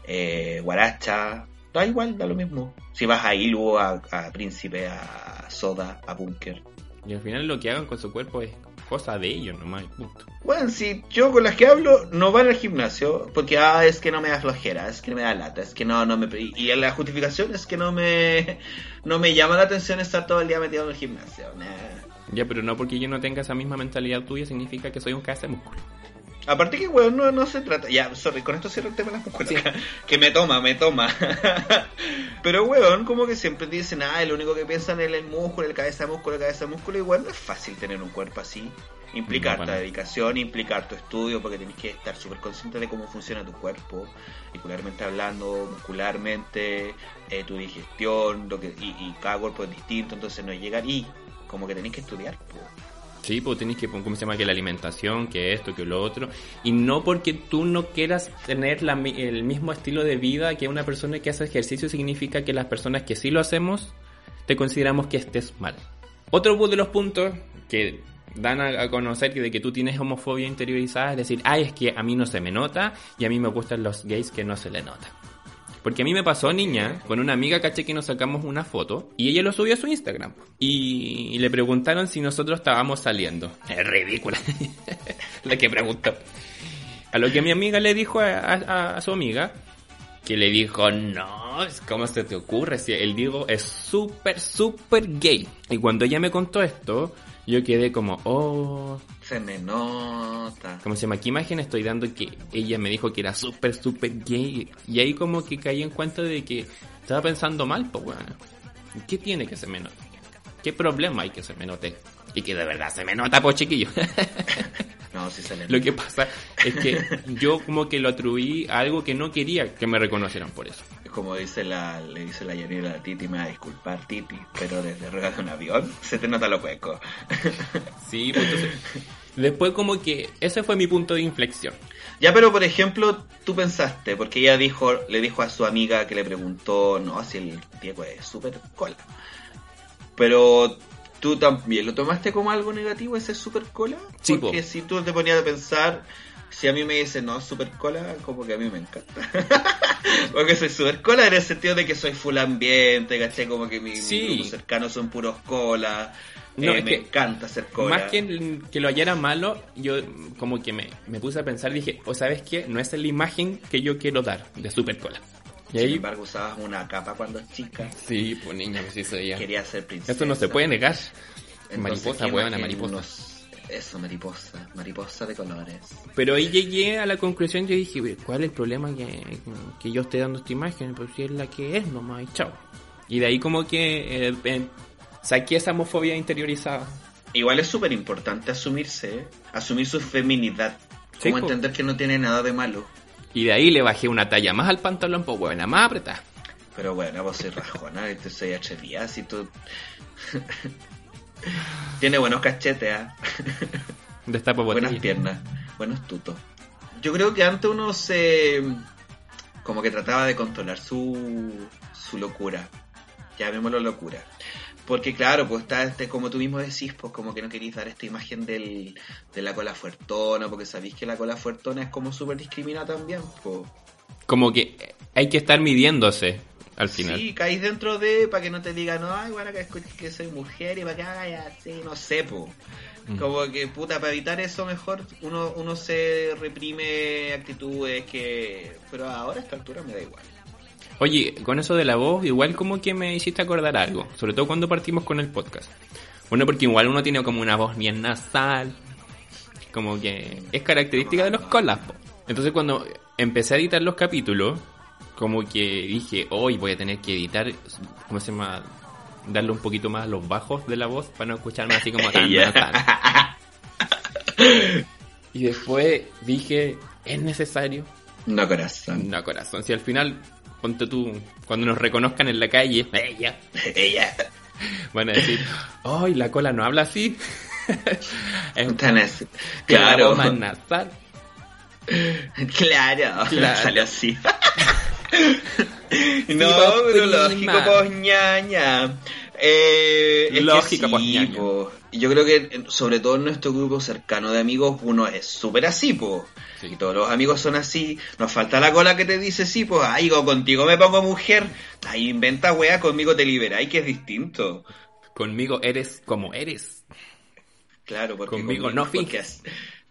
[SPEAKER 2] eh, guaracha, da igual, da lo mismo. Si vas a Ilu, a, a Príncipe, a Soda, a Bunker.
[SPEAKER 1] Y al final lo que hagan con su cuerpo es cosa de ellos nomás, punto.
[SPEAKER 2] Bueno, si yo con las que hablo no van al gimnasio, porque ah, es que no me da flojera, es que me da lata, es que no, no me... Y la justificación es que no me, no me llama la atención estar todo el día metido en el gimnasio. nah.
[SPEAKER 1] Ya, pero no porque yo no tenga esa misma mentalidad tuya significa que soy un cabeza de músculo.
[SPEAKER 2] Aparte que, weón, no, no se trata... Ya, sorry, con esto cierro el tema de las mujeres. que me toma, me toma. Pero, weón, como que siempre dicen, ah, el único que piensan es el músculo, el cabeza músculo, el cabeza músculo. Weón, no es fácil tener un cuerpo así. Implica
[SPEAKER 1] No,
[SPEAKER 2] harta
[SPEAKER 1] para.
[SPEAKER 2] dedicación, implicar tu estudio, porque tenés que estar súper consciente de cómo funciona tu cuerpo, muscularmente hablando, muscularmente, eh, tu digestión, lo que, y, y cada cuerpo es distinto, entonces no llegar y como que tenés que estudiar. po.
[SPEAKER 1] Sí, pues tenés que, ¿cómo se llama? Que la alimentación, que esto, que lo otro. Y no porque tú no quieras tener el mismo estilo de vida que una persona que hace ejercicio significa que las personas que sí lo hacemos, te consideramos que estés mal. Otro de los puntos que dan a, a conocer que de que tú tienes homofobia interiorizada es decir, ay, es que a mí no se me nota y a mí me gustan los gays que no se le nota. Porque a mí me pasó, niña, con una amiga, caché que nos sacamos una foto y ella lo subió a su Instagram. Y, le preguntaron si nosotros estábamos saliendo. Es ridícula. La que preguntó. A lo que mi amiga le dijo a su amiga, que le dijo, no, ¿cómo se te ocurre? Si el Diego es súper, súper gay. Y cuando ella me contó esto, yo quedé como, oh,
[SPEAKER 2] Se me nota.
[SPEAKER 1] ¿Cómo se llama? ¿Qué imagen estoy dando que ella me dijo que era súper, súper gay? Y ahí como que caí en cuenta de que estaba pensando mal, pues bueno. ¿Qué tiene que se me note? ¿Qué problema hay que se me note? Y que de verdad se me nota, pues chiquillo.
[SPEAKER 2] No, si se le
[SPEAKER 1] lo que pasa es que yo como que lo atribuí a algo que no quería que me reconocieran por eso.
[SPEAKER 2] Como dice la, le dice la Yanira a Titi, me va a disculpar Titi, pero desde arriba de un avión se te nota lo hueco.
[SPEAKER 1] Sí, pues entonces... Después como que ese fue mi punto de inflexión.
[SPEAKER 2] ya, pero por ejemplo, tú pensaste, porque ella dijo, le dijo a su amiga que le preguntó, no, si el Diego es súper cola. Pero tú también lo tomaste como algo negativo ese super cola.
[SPEAKER 1] Sí,
[SPEAKER 2] porque
[SPEAKER 1] po.
[SPEAKER 2] si tú te ponías a pensar, si a mí me dicen no, super cola, como que a mí me encanta. porque soy super cola en el sentido de que soy full ambiente, ¿cachai? Como que mi, mi
[SPEAKER 1] Sí.
[SPEAKER 2] grupo cercano son puros cola.
[SPEAKER 1] No,
[SPEAKER 2] Eh,
[SPEAKER 1] es
[SPEAKER 2] me
[SPEAKER 1] que
[SPEAKER 2] encanta ser cola.
[SPEAKER 1] Más que, que lo hallara malo, yo como que me, me puse a pensar, dije, o sabes qué, no es la imagen que yo quiero dar de super cola. Y
[SPEAKER 2] Sin
[SPEAKER 1] ahí,
[SPEAKER 2] embargo, usabas una capa cuando chica.
[SPEAKER 1] sí, pues niña, pues eso ya.
[SPEAKER 2] Quería ser princesa.
[SPEAKER 1] Esto no se puede negar.
[SPEAKER 2] Entonces,
[SPEAKER 1] mariposa,
[SPEAKER 2] ¿qué
[SPEAKER 1] buena
[SPEAKER 2] imagen
[SPEAKER 1] mariposa.
[SPEAKER 2] nos- Eso, mariposa. Mariposa de colores.
[SPEAKER 1] Pero ahí llegué a la conclusión, yo dije, ¿cuál es el problema que, que yo esté dando esta imagen? Pues si es la que es nomás, y chao. Y de ahí como que eh, eh, saqué esa homofobia interiorizada.
[SPEAKER 2] Igual es súper importante asumirse, ¿eh? asumir su feminidad.
[SPEAKER 1] Sí,
[SPEAKER 2] Como
[SPEAKER 1] po.
[SPEAKER 2] entender que no tiene nada de malo.
[SPEAKER 1] Y de ahí le bajé una talla más al pantalón, pues buena, más apretada.
[SPEAKER 2] Pero bueno, vos soy rajona, y tú soy atrevida, si tú... Tiene buenos cachetes, ¿ah?
[SPEAKER 1] Destapa
[SPEAKER 2] buenas piernas, buenos tutos. Yo creo que antes uno se Como que trataba de controlar su, su locura. Llamémoslo locura. Porque claro, pues está este, como tú mismo decís, pues como que no queréis dar esta imagen del, de la cola fuertona, porque sabéis que la cola fuertona es como súper discriminada también, pues.
[SPEAKER 1] Como que hay que estar midiéndose al final.
[SPEAKER 2] Sí, caís dentro de, para que no te digan, no, ay, bueno, que, que soy mujer y para que haga así, no sé, pues. Como que, puta, para evitar eso mejor uno, uno se reprime actitudes que... Pero ahora a esta altura me da igual.
[SPEAKER 1] Oye, con eso de la voz, igual como que me hiciste acordar algo, sobre todo cuando partimos con el podcast. Bueno, porque igual uno tiene como una voz bien nasal, como que es característica de los colas. Entonces cuando empecé a editar los capítulos, como que dije, hoy voy a tener que editar, ¿cómo se llama? darle un poquito más a los bajos de la voz para no escucharme así como tan, Y después dije, ¿es necesario?
[SPEAKER 2] No, corazón.
[SPEAKER 1] No, corazón. Si al final, ponte tú, cuando nos reconozcan en la calle,
[SPEAKER 2] ella, ella,
[SPEAKER 1] van a decir, ¡ay, la cola no habla así!
[SPEAKER 2] es tan así. Claro.
[SPEAKER 1] más nasal.
[SPEAKER 2] Claro, claro. sale así. no, pero lógico, pues ñaña. Eh,
[SPEAKER 1] lógico,
[SPEAKER 2] pues Yo creo que, sobre todo en nuestro grupo cercano de amigos, uno es súper así, pues. Y todos los amigos son así. Nos falta la cola que te dice sí, pues. Ay, contigo me pongo mujer. Ay, inventa wea, conmigo te liberáis, que es distinto.
[SPEAKER 1] Conmigo eres como eres.
[SPEAKER 2] Claro, porque
[SPEAKER 1] conmigo, no finges.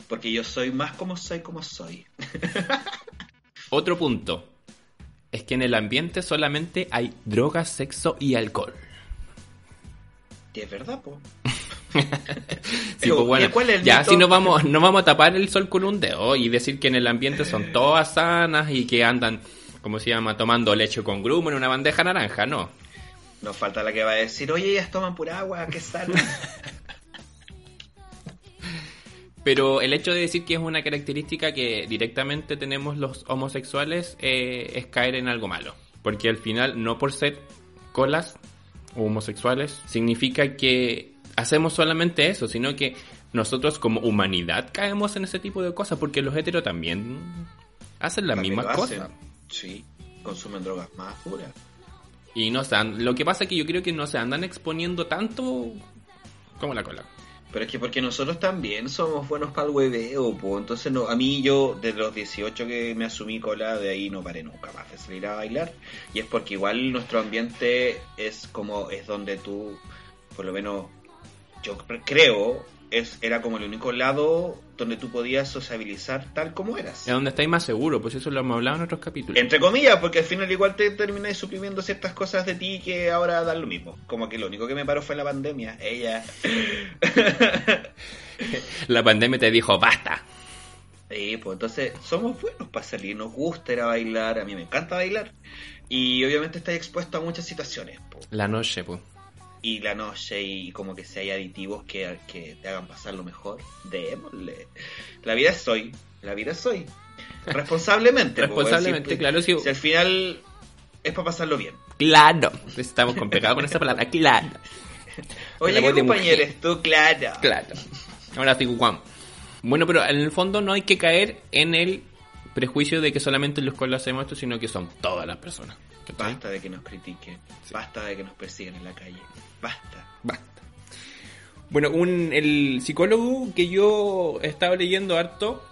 [SPEAKER 2] porque yo soy más como soy, como soy.
[SPEAKER 1] Otro punto es que en el ambiente solamente hay drogas, sexo y alcohol.
[SPEAKER 2] Y es verdad, po.
[SPEAKER 1] sí, pues bueno, ya si no vamos, no vamos a tapar el sol con un dedo y decir que en el ambiente son todas sanas y que andan, como se llama, tomando leche con grumo en una bandeja naranja, no.
[SPEAKER 2] Nos falta la que va a decir, oye, ellas toman pura agua, qué sana.
[SPEAKER 1] Pero el hecho de decir que es una característica que directamente tenemos los homosexuales eh, es caer en algo malo. Porque al final, no por ser colas o homosexuales, significa que hacemos solamente eso, sino que nosotros como humanidad caemos en ese tipo de cosas, porque los heteros también hacen las mismas cosas.
[SPEAKER 2] Sí, consumen drogas más puras.
[SPEAKER 1] Y no se lo que pasa es que yo creo que no se andan exponiendo tanto como la cola.
[SPEAKER 2] Pero es que porque nosotros también somos buenos para el hueveo, pues. Entonces, no, a mí yo, desde los 18 que me asumí cola, de ahí no paré nunca más de salir a bailar. Y es porque igual nuestro ambiente es como, es donde tú, por lo menos, yo creo, es, era como el único lado donde tú podías sociabilizar tal como eras.
[SPEAKER 1] Es donde estáis más seguro, pues eso lo hemos hablado en otros capítulos.
[SPEAKER 2] Entre comillas, porque al final igual te terminas suprimiendo ciertas cosas de ti que ahora dan lo mismo. Como que lo único que me paró fue la pandemia. Ella.
[SPEAKER 1] la pandemia te dijo, basta.
[SPEAKER 2] Sí, pues entonces somos buenos para salir, nos gusta ir a bailar, a mí me encanta bailar. Y obviamente estás expuesto a muchas situaciones.
[SPEAKER 1] La noche, pues
[SPEAKER 2] y la noche y como que si hay aditivos que, que te hagan pasar lo mejor, démosle. La vida es hoy, la vida es hoy. Responsablemente.
[SPEAKER 1] Responsablemente, claro.
[SPEAKER 2] Si, si al final es para pasarlo bien.
[SPEAKER 1] Claro, estamos complicados con esa palabra, claro.
[SPEAKER 2] Oye, ¿qué compañero eres tú? Claro.
[SPEAKER 1] Claro. Ahora sí, Juan. Bueno, pero en el fondo no hay que caer en el prejuicio de que solamente los cuales hacemos esto, sino que son todas las personas.
[SPEAKER 2] Basta de que nos critiquen, basta de que nos persigan en la calle, basta.
[SPEAKER 1] Basta. Bueno, un, el psicólogo que yo estaba leyendo harto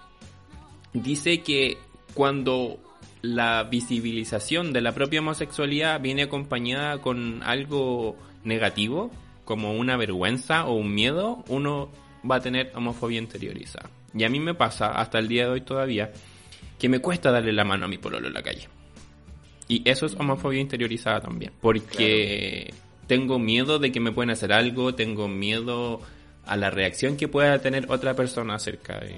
[SPEAKER 1] dice que cuando la visibilización de la propia homosexualidad viene acompañada con algo negativo, como una vergüenza o un miedo, uno va a tener homofobia interiorizada. Y a mí me pasa, hasta el día de hoy todavía, que me cuesta darle la mano a mi pololo en la calle. Y eso es homofobia interiorizada también, porque tengo miedo de que me puedan hacer algo, tengo miedo a la reacción que pueda tener otra persona acerca de...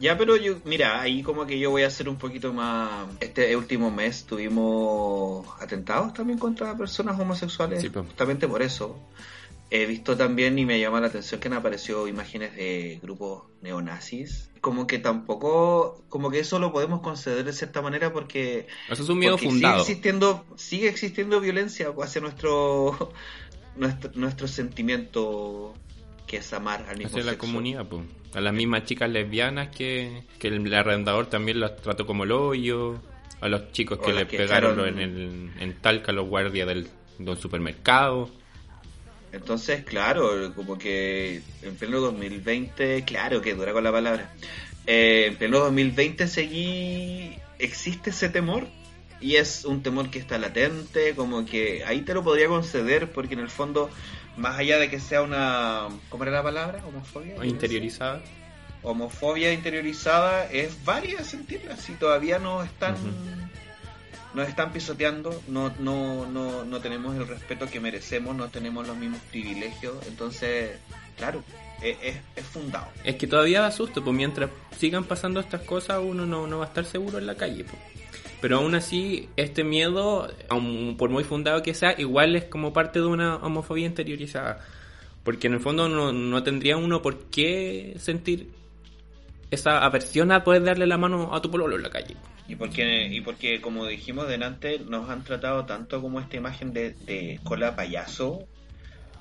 [SPEAKER 2] Ya, pero yo, mira, ahí como que yo voy a hacer un poquito más... Este último mes tuvimos atentados también contra personas homosexuales, pues. justamente por eso. He visto también y me llama la atención que han aparecido imágenes de grupos neonazis. Como que tampoco, como que eso lo podemos conceder de cierta manera porque...
[SPEAKER 1] Eso es un miedo fundado.
[SPEAKER 2] Sigue existiendo, sigue existiendo violencia hacia nuestro, nuestro, nuestro sentimiento que es amar al mismo
[SPEAKER 1] Hacia la comunidad, pues. A las mismas chicas lesbianas que, que el arrendador también las trató como el hoyo. A los chicos que
[SPEAKER 2] las
[SPEAKER 1] le
[SPEAKER 2] que
[SPEAKER 1] pegaron
[SPEAKER 2] echaron-
[SPEAKER 1] en, el, en Talca los guardias del, del supermercado.
[SPEAKER 2] Entonces, claro, como que en pleno 2020, claro que dura con la palabra. Eh, en pleno 2020 seguí, existe ese temor y es un temor que está latente, como que ahí te lo podría conceder porque en el fondo, más allá de que sea una, ¿cómo era la palabra? Homofobia.
[SPEAKER 1] o Interiorizada.
[SPEAKER 2] Homofobia interiorizada es válida sentirla, si todavía no están... Nos están pisoteando, no, no, no, no tenemos el respeto que merecemos, no tenemos los mismos privilegios, entonces, claro, es, es, es fundado.
[SPEAKER 1] Es que todavía da susto, pues mientras sigan pasando estas cosas uno no, no va a estar seguro en la calle. pues. Pero aún así, este miedo, por muy fundado que sea, igual es como parte de una homofobia interiorizada. Porque en el fondo no, no tendría uno por qué sentir esa aversión a poder darle la mano a tu pololo en la calle.
[SPEAKER 2] Y porque, y porque como dijimos delante, nos han tratado tanto como esta imagen de, cola payaso.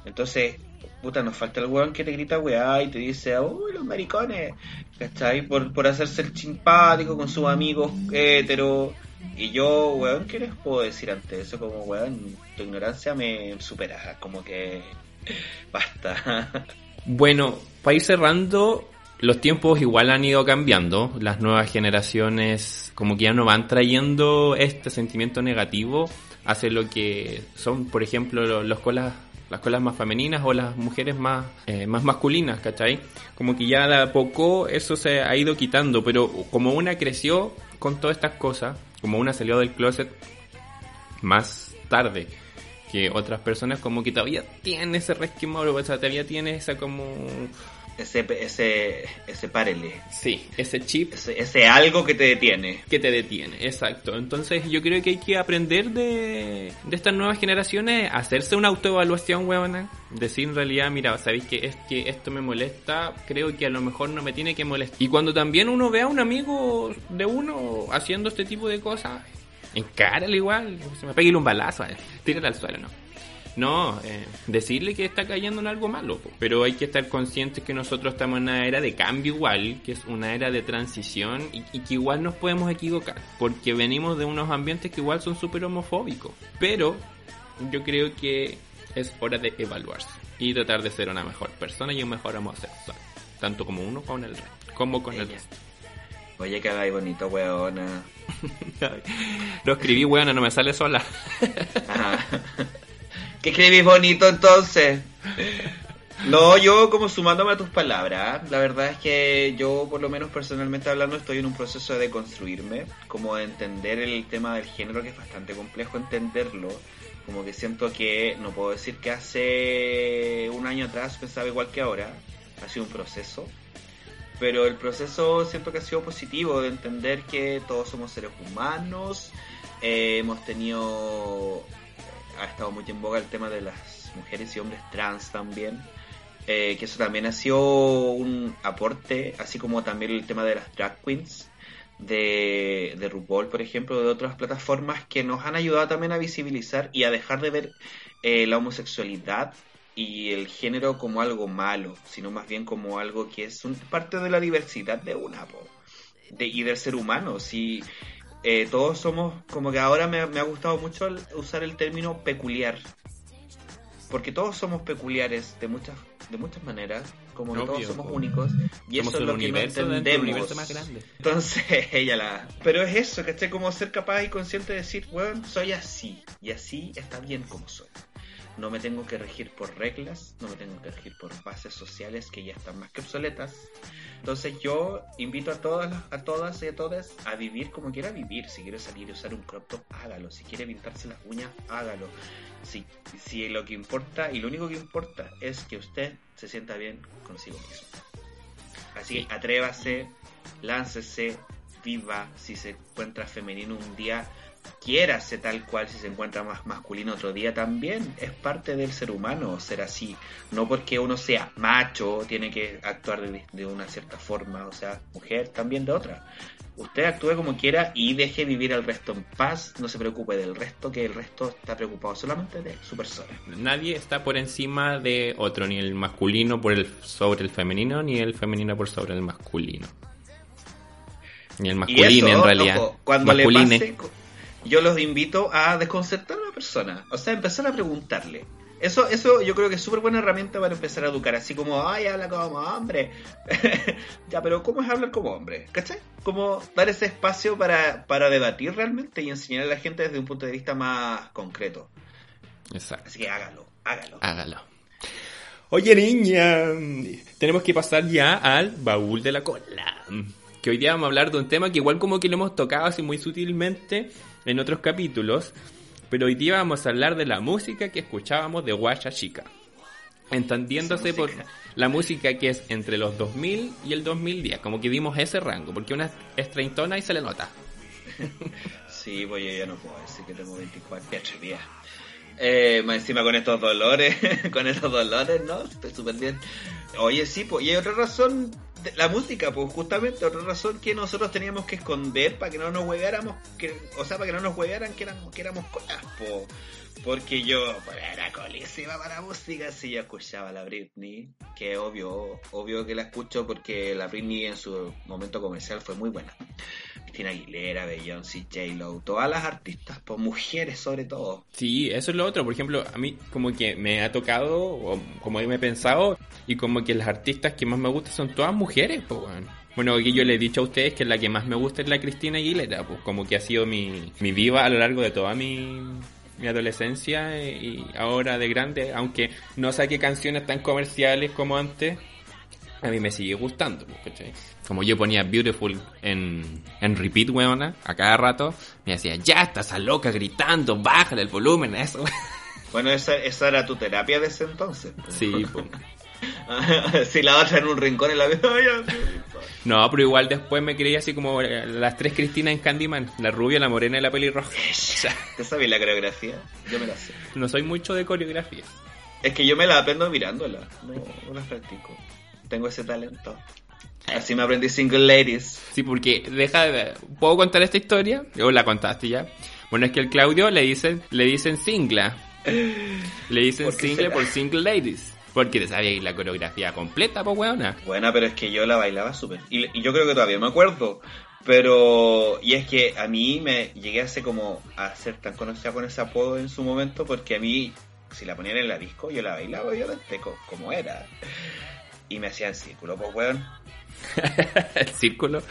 [SPEAKER 2] Entonces, puta, nos falta el weón que te grita weá y te dice, uy, los maricones, ¿cachai? Por, por hacerse el simpático con sus amigos hétero. Y yo, weón, ¿qué les puedo decir ante eso? Como, weón, tu ignorancia me supera, como que basta.
[SPEAKER 1] Bueno, para ir cerrando, los tiempos igual han ido cambiando. Las nuevas generaciones como que ya no van trayendo este sentimiento negativo hacia lo que son, por ejemplo, lo- los colas, las colas más femeninas o las mujeres más, eh, más masculinas, ¿cachai? Como que ya de a poco eso se ha ido quitando, pero como una creció con todas estas cosas, como una salió del closet más tarde que otras personas como que todavía tienen ese resquemor, o sea, todavía tiene esa como...
[SPEAKER 2] Ese, ese, ese párele,
[SPEAKER 1] Sí, ese chip
[SPEAKER 2] ese, ese algo que te detiene.
[SPEAKER 1] que te detiene, exacto. Entonces yo creo que hay que aprender de, de estas nuevas generaciones, hacerse una autoevaluación, huevona. Decir en realidad, mira, sabéis que es que esto me molesta, creo que a lo mejor no me tiene que molestar. Y cuando también uno ve a un amigo de uno haciendo este tipo de cosas, encárale igual, se me pegue un balazo, eh, tírale al suelo, ¿no? No, eh, decirle que está cayendo en algo malo, po. pero hay que estar conscientes que nosotros estamos en una era de cambio igual, que es una era de transición y, y que igual nos podemos equivocar, porque venimos de unos ambientes que igual son súper homofóbicos, pero yo creo que es hora de evaluarse y tratar de ser una mejor persona y un mejor homosexual, tanto como uno con el resto, como con el
[SPEAKER 2] Ella.
[SPEAKER 1] resto.
[SPEAKER 2] Oye, que hagáis bonito, weona.
[SPEAKER 1] Lo escribí, weona, no me sale sola.
[SPEAKER 2] Ajá. ¿Qué escribís bonito entonces? No, yo como sumándome a tus palabras, la verdad es que yo por lo menos personalmente hablando estoy en un proceso de construirme, como de entender el tema del género que es bastante complejo entenderlo, como que siento que no puedo decir que hace un año atrás pensaba igual que ahora, ha sido un proceso, pero el proceso siento que ha sido positivo de entender que todos somos seres humanos, eh, hemos tenido ha estado muy en boga el tema de las mujeres y hombres trans también. eh, que eso también ha sido un aporte, así como también el tema de las drag queens de, de RuPaul, por ejemplo, de otras plataformas que nos han ayudado también a visibilizar y a dejar de ver eh, la homosexualidad y el género como algo malo, sino más bien como algo que es un- parte de la diversidad de una y del ser humano. Si eh, todos somos, como que ahora me, me ha gustado mucho el- usar el término peculiar, porque todos somos peculiares de muchas de muchas maneras, como que todos
[SPEAKER 1] Obvio,
[SPEAKER 2] somos únicos y
[SPEAKER 1] Somos
[SPEAKER 2] eso es lo que no entendemos.
[SPEAKER 1] más grande.
[SPEAKER 2] Entonces, ella la... Pero es eso, ¿cachai? Como ser capaz y consciente de decir, bueno, soy así, y así está bien como soy. No me tengo que regir por reglas, no me tengo que regir por bases sociales que ya están más que obsoletas. Entonces yo invito a todas, a todas y a todas a vivir como quiera vivir. Si quiere salir y usar un crop top, hágalo. Si quiere pintarse las uñas, hágalo. Si, si lo que importa, y lo único que importa, es que usted se sienta bien consigo mismo. Así que atrévase, láncese, viva. Si se encuentra femenino un día, quiérase tal cual. Si se encuentra más masculino otro día, también es parte del ser humano ser así. No porque uno sea macho, tiene que actuar de, de una cierta forma, o sea, mujer también de otra. Usted actúe como quiera y deje vivir al resto en paz. No se preocupe del resto, que el resto está preocupado solamente de su persona.
[SPEAKER 1] Nadie está por encima de otro, ni el masculino por el sobre el femenino, ni el femenino por sobre el masculino. Y el masculino en realidad.
[SPEAKER 2] cuando
[SPEAKER 1] Masculine.
[SPEAKER 2] le pase, yo los invito a desconcertar a una persona. O sea, empezar a preguntarle. Eso, eso yo creo que es súper buena herramienta para empezar a educar. Así como, ay, habla como hombre. ya, pero ¿cómo es hablar como hombre? ¿Cachai? Como dar ese espacio para, para debatir realmente y enseñar a la gente desde un punto de vista más concreto.
[SPEAKER 1] Exacto.
[SPEAKER 2] Así que hágalo, hágalo.
[SPEAKER 1] Hágalo. Oye, niña, tenemos que pasar ya al baúl de la cola. Que hoy día vamos a hablar de un tema que igual como que lo hemos tocado así muy sutilmente en otros capítulos. Pero hoy día vamos a hablar de la música que escuchábamos de Guacha Chica. Entendiéndose por la música que es entre los 2000 y el 2010. Como que vimos ese rango. Porque una es treintona y se le nota.
[SPEAKER 2] Sí, pues yo ya no puedo decir que tengo 24 ya atrevía. Eh, más encima con estos dolores, con estos dolores, ¿no? Estoy súper bien. Oye, sí, pues, y hay otra razón, la música, pues justamente, otra razón que nosotros teníamos que esconder para que no nos hueveáramos, que, o sea, para que no nos huevearan que éramos, que éramos colas, po. Porque yo pues, era colísima para música, si yo escuchaba la Britney, que obvio, obvio que la escucho porque la Britney en su momento comercial fue muy buena. Cristina Aguilera, Beyoncé, J-Lo, todas las artistas, pues mujeres sobre todo.
[SPEAKER 1] Sí, eso es lo otro. Por ejemplo, a mí como que me ha tocado, o como me he pensado, y como que las artistas que más me gustan son todas mujeres, pues, weón. Bueno, aquí yo le he dicho a ustedes que la que más me gusta es la Cristina Aguilera, pues como que ha sido mi, mi viva a lo largo de toda mi, mi adolescencia y ahora de grande, aunque no saque canciones tan comerciales como antes, a mí me sigue gustando, pues, ¿cachai? Como yo ponía Beautiful en, en repeat, weona, a cada rato, me decía, ya estás a loca gritando, bájale el volumen, a eso.
[SPEAKER 2] Bueno, esa, esa era tu terapia de ese entonces. pues.
[SPEAKER 1] Sí, pues.
[SPEAKER 2] si la otra en un rincón en la vida.
[SPEAKER 1] No, pero igual después me creía así como eh, las tres Cristinas en Candyman, la rubia, la morena y la pelirroja. O sea,
[SPEAKER 2] ¿Te sabes la coreografía? Yo me la sé.
[SPEAKER 1] no soy mucho de coreografía.
[SPEAKER 2] Es que yo me la aprendo mirándola, no, no la practico. Tengo ese talento. Así me aprendí Single Ladies.
[SPEAKER 1] Sí, porque deja de... ¿Puedo contar esta historia? O la contaste ya. Bueno, es que el Claudio le dicen, le dicen singla. Le dicen
[SPEAKER 2] ¿Por
[SPEAKER 1] single
[SPEAKER 2] será?
[SPEAKER 1] por single ladies. Porque te sabía la coreografía completa, pues weona.
[SPEAKER 2] Buena, pero es que yo la bailaba súper. Y, y yo creo que todavía me acuerdo. Pero, y es que a mí me llegué a ser como a ser tan conocida con ese apodo en su momento, porque a mí, si la ponían en la disco, yo la bailaba obviamente co- como era. Y me hacían círculo, pues weón.
[SPEAKER 1] El círculo.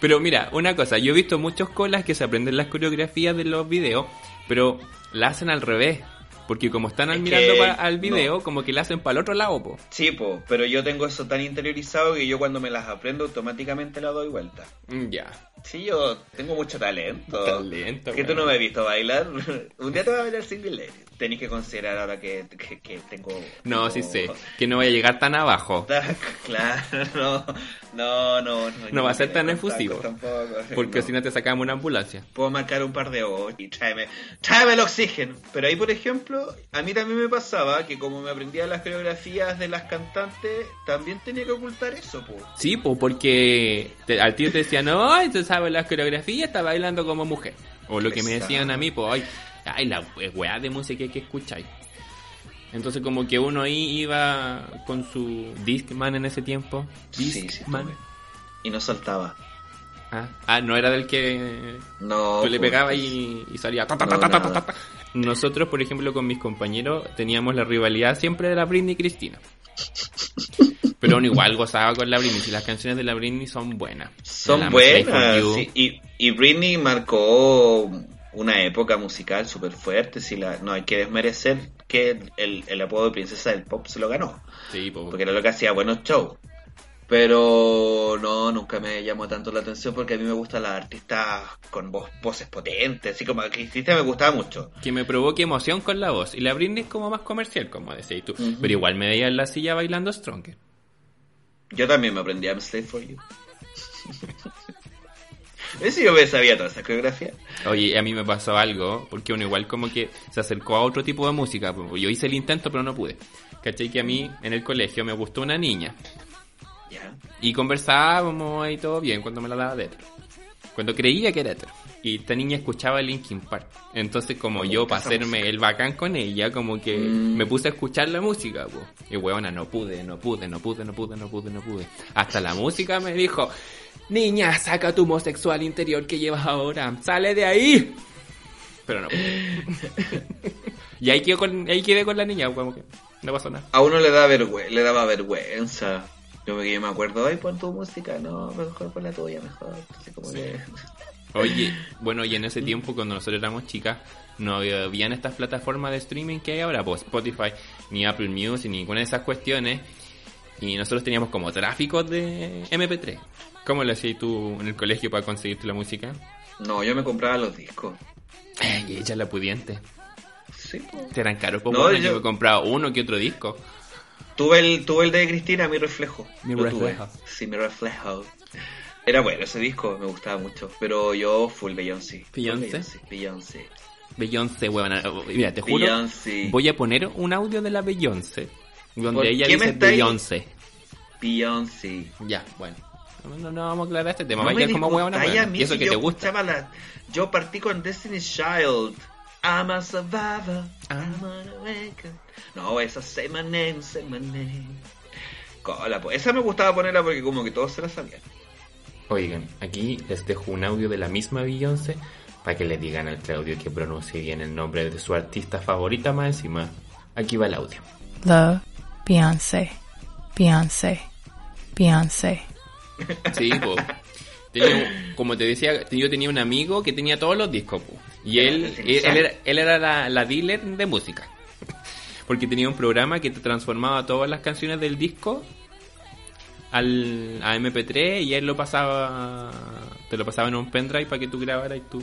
[SPEAKER 1] Pero mira, una cosa, yo he visto muchos colas que se aprenden las coreografías de los videos, pero la hacen al revés. Porque como están
[SPEAKER 2] Es
[SPEAKER 1] mirando
[SPEAKER 2] que
[SPEAKER 1] al
[SPEAKER 2] no.
[SPEAKER 1] video, como que la hacen para el otro lado, po.
[SPEAKER 2] Sí, po, pero yo tengo eso tan interiorizado que yo cuando me las aprendo automáticamente la doy vuelta.
[SPEAKER 1] Mm, Ya.
[SPEAKER 2] Sí, yo tengo mucho talento.
[SPEAKER 1] Talento,
[SPEAKER 2] Que tú no me has visto bailar. Un día te voy a bailar single lady. Tenéis que considerar ahora que, que, que tengo.
[SPEAKER 1] No,
[SPEAKER 2] tengo-
[SPEAKER 1] sí sé. Que no vaya a llegar tan abajo.
[SPEAKER 2] Claro, no, no, no.
[SPEAKER 1] No va a ser tan efusivo.
[SPEAKER 2] Tampoco,
[SPEAKER 1] Porque
[SPEAKER 2] no.
[SPEAKER 1] si no te sacamos una ambulancia.
[SPEAKER 2] Puedo marcar un par de ojos y tráeme, tráeme el oxígeno. Pero ahí, por ejemplo, a mí también me pasaba que como me aprendía las coreografías de las cantantes, también tenía que ocultar eso, pues.
[SPEAKER 1] Sí, pues porque te- al tío te decían, no, ay, tú sabes las coreografías, está bailando como mujer. O lo que me decían a mí, pues, ay, ay la we- weá de música que escucháis. Entonces como que uno ahí iba con su Discman en ese tiempo.
[SPEAKER 2] Sí, sí,
[SPEAKER 1] Discman.
[SPEAKER 2] tuve. Y no saltaba.
[SPEAKER 1] ah, ah, no era del que
[SPEAKER 2] No.
[SPEAKER 1] le
[SPEAKER 2] pues,
[SPEAKER 1] pegabas y, y salía. ta, ta, ta. Nosotros, por ejemplo, con mis compañeros teníamos la rivalidad siempre de la Britney y Cristina. Pero uno igual gozaba con la Britney. Si las canciones de la Britney son buenas.
[SPEAKER 2] Son buenas. Sí, y, y Britney marcó una época musical súper fuerte. Si la, no hay que desmerecer que el, el apodo de princesa del pop se lo ganó.
[SPEAKER 1] Sí, po.
[SPEAKER 2] Porque era lo que hacía buenos shows. Pero no, nunca me llamó tanto la atención porque a mí me gustan las artistas con voz, voces potentes. Así como que Cristina me gustaba mucho.
[SPEAKER 1] que me provoque emoción con la voz. Y la Britney es como más comercial, como decías tú. Pero igual me veía en la silla bailando Stronger.
[SPEAKER 2] Yo también me aprendí I'm Slave for You. ¿Ves si yo me sabía toda esa coreografía?
[SPEAKER 1] Oye, a mí me pasó algo, porque uno igual como que se acercó a otro tipo de música. Yo hice el intento, pero no pude. ¿Cachai? Que a mí en el colegio me gustó una niña. Y conversábamos y todo bien cuando me la daba de hetero. Cuando creía que era hetero. Y esta niña escuchaba Linkin Park. Entonces, como
[SPEAKER 2] Como
[SPEAKER 1] yo, para hacerme el bacán con ella, como que
[SPEAKER 2] Mm.
[SPEAKER 1] me puse a escuchar la música, po. Y weona, no pude, no pude, no pude, no pude, no pude, no pude. Hasta la música me dijo, Niña, saca tu homosexual interior que llevas ahora. ¡Sale de ahí! Pero no. y ahí quedé con, ahí quedé con la niña, como que no pasó nada.
[SPEAKER 2] A uno le, da vergüenza, le daba vergüenza. Yo me, yo me acuerdo, ay, pon tu música, no, mejor pon la tuya, mejor. Como que...
[SPEAKER 1] Oye, bueno, y en ese tiempo cuando nosotros éramos chicas, no había- habían estas plataformas de streaming que hay ahora, pues Spotify, ni Apple Music, ni ninguna de esas cuestiones. Y nosotros teníamos como tráfico de MP3. ¿Cómo lo hacías tú en el colegio para conseguirte la música?
[SPEAKER 2] No, yo me compraba los discos.
[SPEAKER 1] Y ella la pudiente.
[SPEAKER 2] Sí.
[SPEAKER 1] Te eran caros, pues
[SPEAKER 2] No,
[SPEAKER 1] bueno, yo...
[SPEAKER 2] yo-
[SPEAKER 1] me compraba uno que otro disco.
[SPEAKER 2] Tuve el, tuve el de Cristina, mi reflejo.
[SPEAKER 1] Mi
[SPEAKER 2] Lo tuve.
[SPEAKER 1] reflejo.
[SPEAKER 2] Sí, mi reflejo. Era bueno ese disco, me gustaba mucho. Pero yo full Beyoncé.
[SPEAKER 1] ¿Beyoncé?
[SPEAKER 2] Beyoncé.
[SPEAKER 1] Beyoncé, huevona. Mira, te juro,
[SPEAKER 2] Beyoncé.
[SPEAKER 1] voy a poner un audio de la Beyoncé.
[SPEAKER 2] ¿Por
[SPEAKER 1] Donde ella dice Beyoncé.
[SPEAKER 2] Beyoncé.
[SPEAKER 1] Ya, bueno. No, no, vamos a aclarar este tema.
[SPEAKER 2] No
[SPEAKER 1] Va a
[SPEAKER 2] me
[SPEAKER 1] quedar como huevona.
[SPEAKER 2] a
[SPEAKER 1] Y eso
[SPEAKER 2] si
[SPEAKER 1] que
[SPEAKER 2] yo
[SPEAKER 1] te gusta.
[SPEAKER 2] la- Yo partí con Destiny's Child. I'm a survivor. I'm an awaken. No, esa say my name, say my name. Cola, pues. Esa me gustaba ponerla porque como que todos se la sabían.
[SPEAKER 1] Oigan, aquí les dejo un audio de la misma Beyoncé para que le digan al Claudio que pronuncie bien el nombre de su artista favorita más encima. Aquí va el audio.
[SPEAKER 3] Love, Beyonce, Beyonce, Beyonce.
[SPEAKER 1] Sí, po. Tenía como te decía, yo tenía un amigo que tenía todos los discos, po. Y él, él, él era, él era la, la dealer de música. Porque tenía un programa que te transformaba todas las canciones del disco al, a MP3 y él lo pasaba, te lo pasaba en un pendrive para que tú grabaras tu...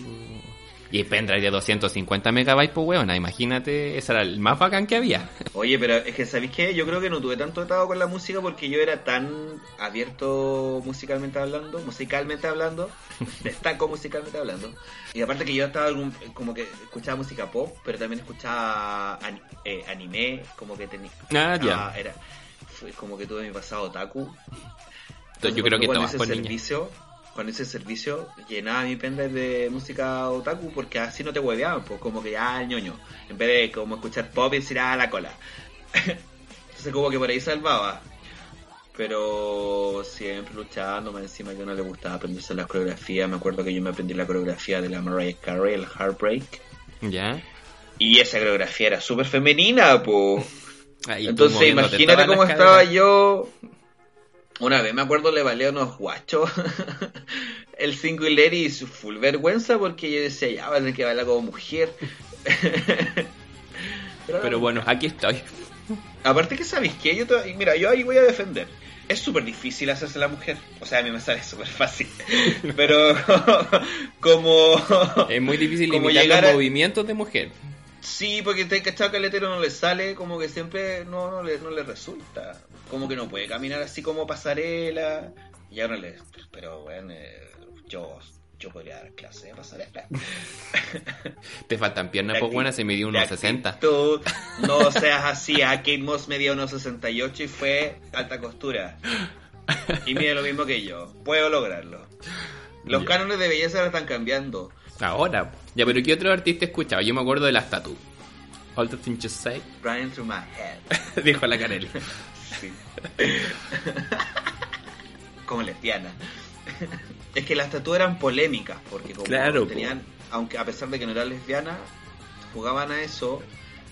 [SPEAKER 1] Y pendrive de 250 megabytes, pues weona, imagínate, ese era el más bacán que había.
[SPEAKER 2] Oye, pero es que ¿sabéis qué? Yo creo que no tuve tanto tratado con la música porque yo era tan abierto musicalmente hablando, musicalmente hablando, destaco musicalmente hablando. Y aparte que yo estaba un- como que escuchaba música pop, pero también escuchaba eh, anime, como que tenía...
[SPEAKER 1] Ah, ya.
[SPEAKER 2] era fue como que tuve mi pasado otaku.
[SPEAKER 1] Entonces, yo creo que todas con niñas.
[SPEAKER 2] Con ese servicio llenaba mi pendrive de música otaku porque así no te hueveaban, pues como que ya el ñoño, en vez de como escuchar pop y decir ah la cola. Entonces como que por ahí salvaba. Pero siempre luchando, más encima que no le gustaba aprenderse las coreografías. Me acuerdo que yo me aprendí la coreografía de la Mariah Carey, el Heartbreak.
[SPEAKER 1] ¿Ya?
[SPEAKER 2] Y esa coreografía era súper femenina, pues. Entonces imagínate cómo estaba yo. Una vez me acuerdo le valía unos guachos el singular y su full vergüenza porque yo decía, ya va a tener que bailar como mujer. Pero,
[SPEAKER 1] Pero bueno, aquí estoy.
[SPEAKER 2] aparte que sabéis que yo te- mira, yo ahí voy a defender. Es súper difícil hacerse la mujer. O sea, a mí me sale súper fácil. Pero como...
[SPEAKER 1] Es muy difícil
[SPEAKER 2] Como
[SPEAKER 1] imitar
[SPEAKER 2] llegar
[SPEAKER 1] los
[SPEAKER 2] a-
[SPEAKER 1] movimientos de mujer.
[SPEAKER 2] Sí, porque te cachado que al hetero no le sale, como que siempre no, no, le, no le resulta. Como que no puede caminar así como pasarela. Y ahora le. Pero bueno, eh, yo, yo podría dar clase de pasarela.
[SPEAKER 1] Te faltan piernas, pues buena, se midió unos 60.
[SPEAKER 2] actitud. No seas así, a Kate Moss medía unos 68 y fue alta costura. Y mide lo mismo que yo. Puedo lograrlo. Los cánones de belleza ahora están cambiando.
[SPEAKER 1] Ahora. Ya, pero ¿qué otro artista escuchaba? Yo me acuerdo de las Tattoo. All the things you say.
[SPEAKER 2] Running through my head.
[SPEAKER 1] Dijo la Carelli.
[SPEAKER 2] Sí. como lesbiana. es que las tatuas eran polémicas, porque como
[SPEAKER 1] Claro, po.
[SPEAKER 2] tenían, aunque a pesar de que no eran lesbianas, jugaban a eso.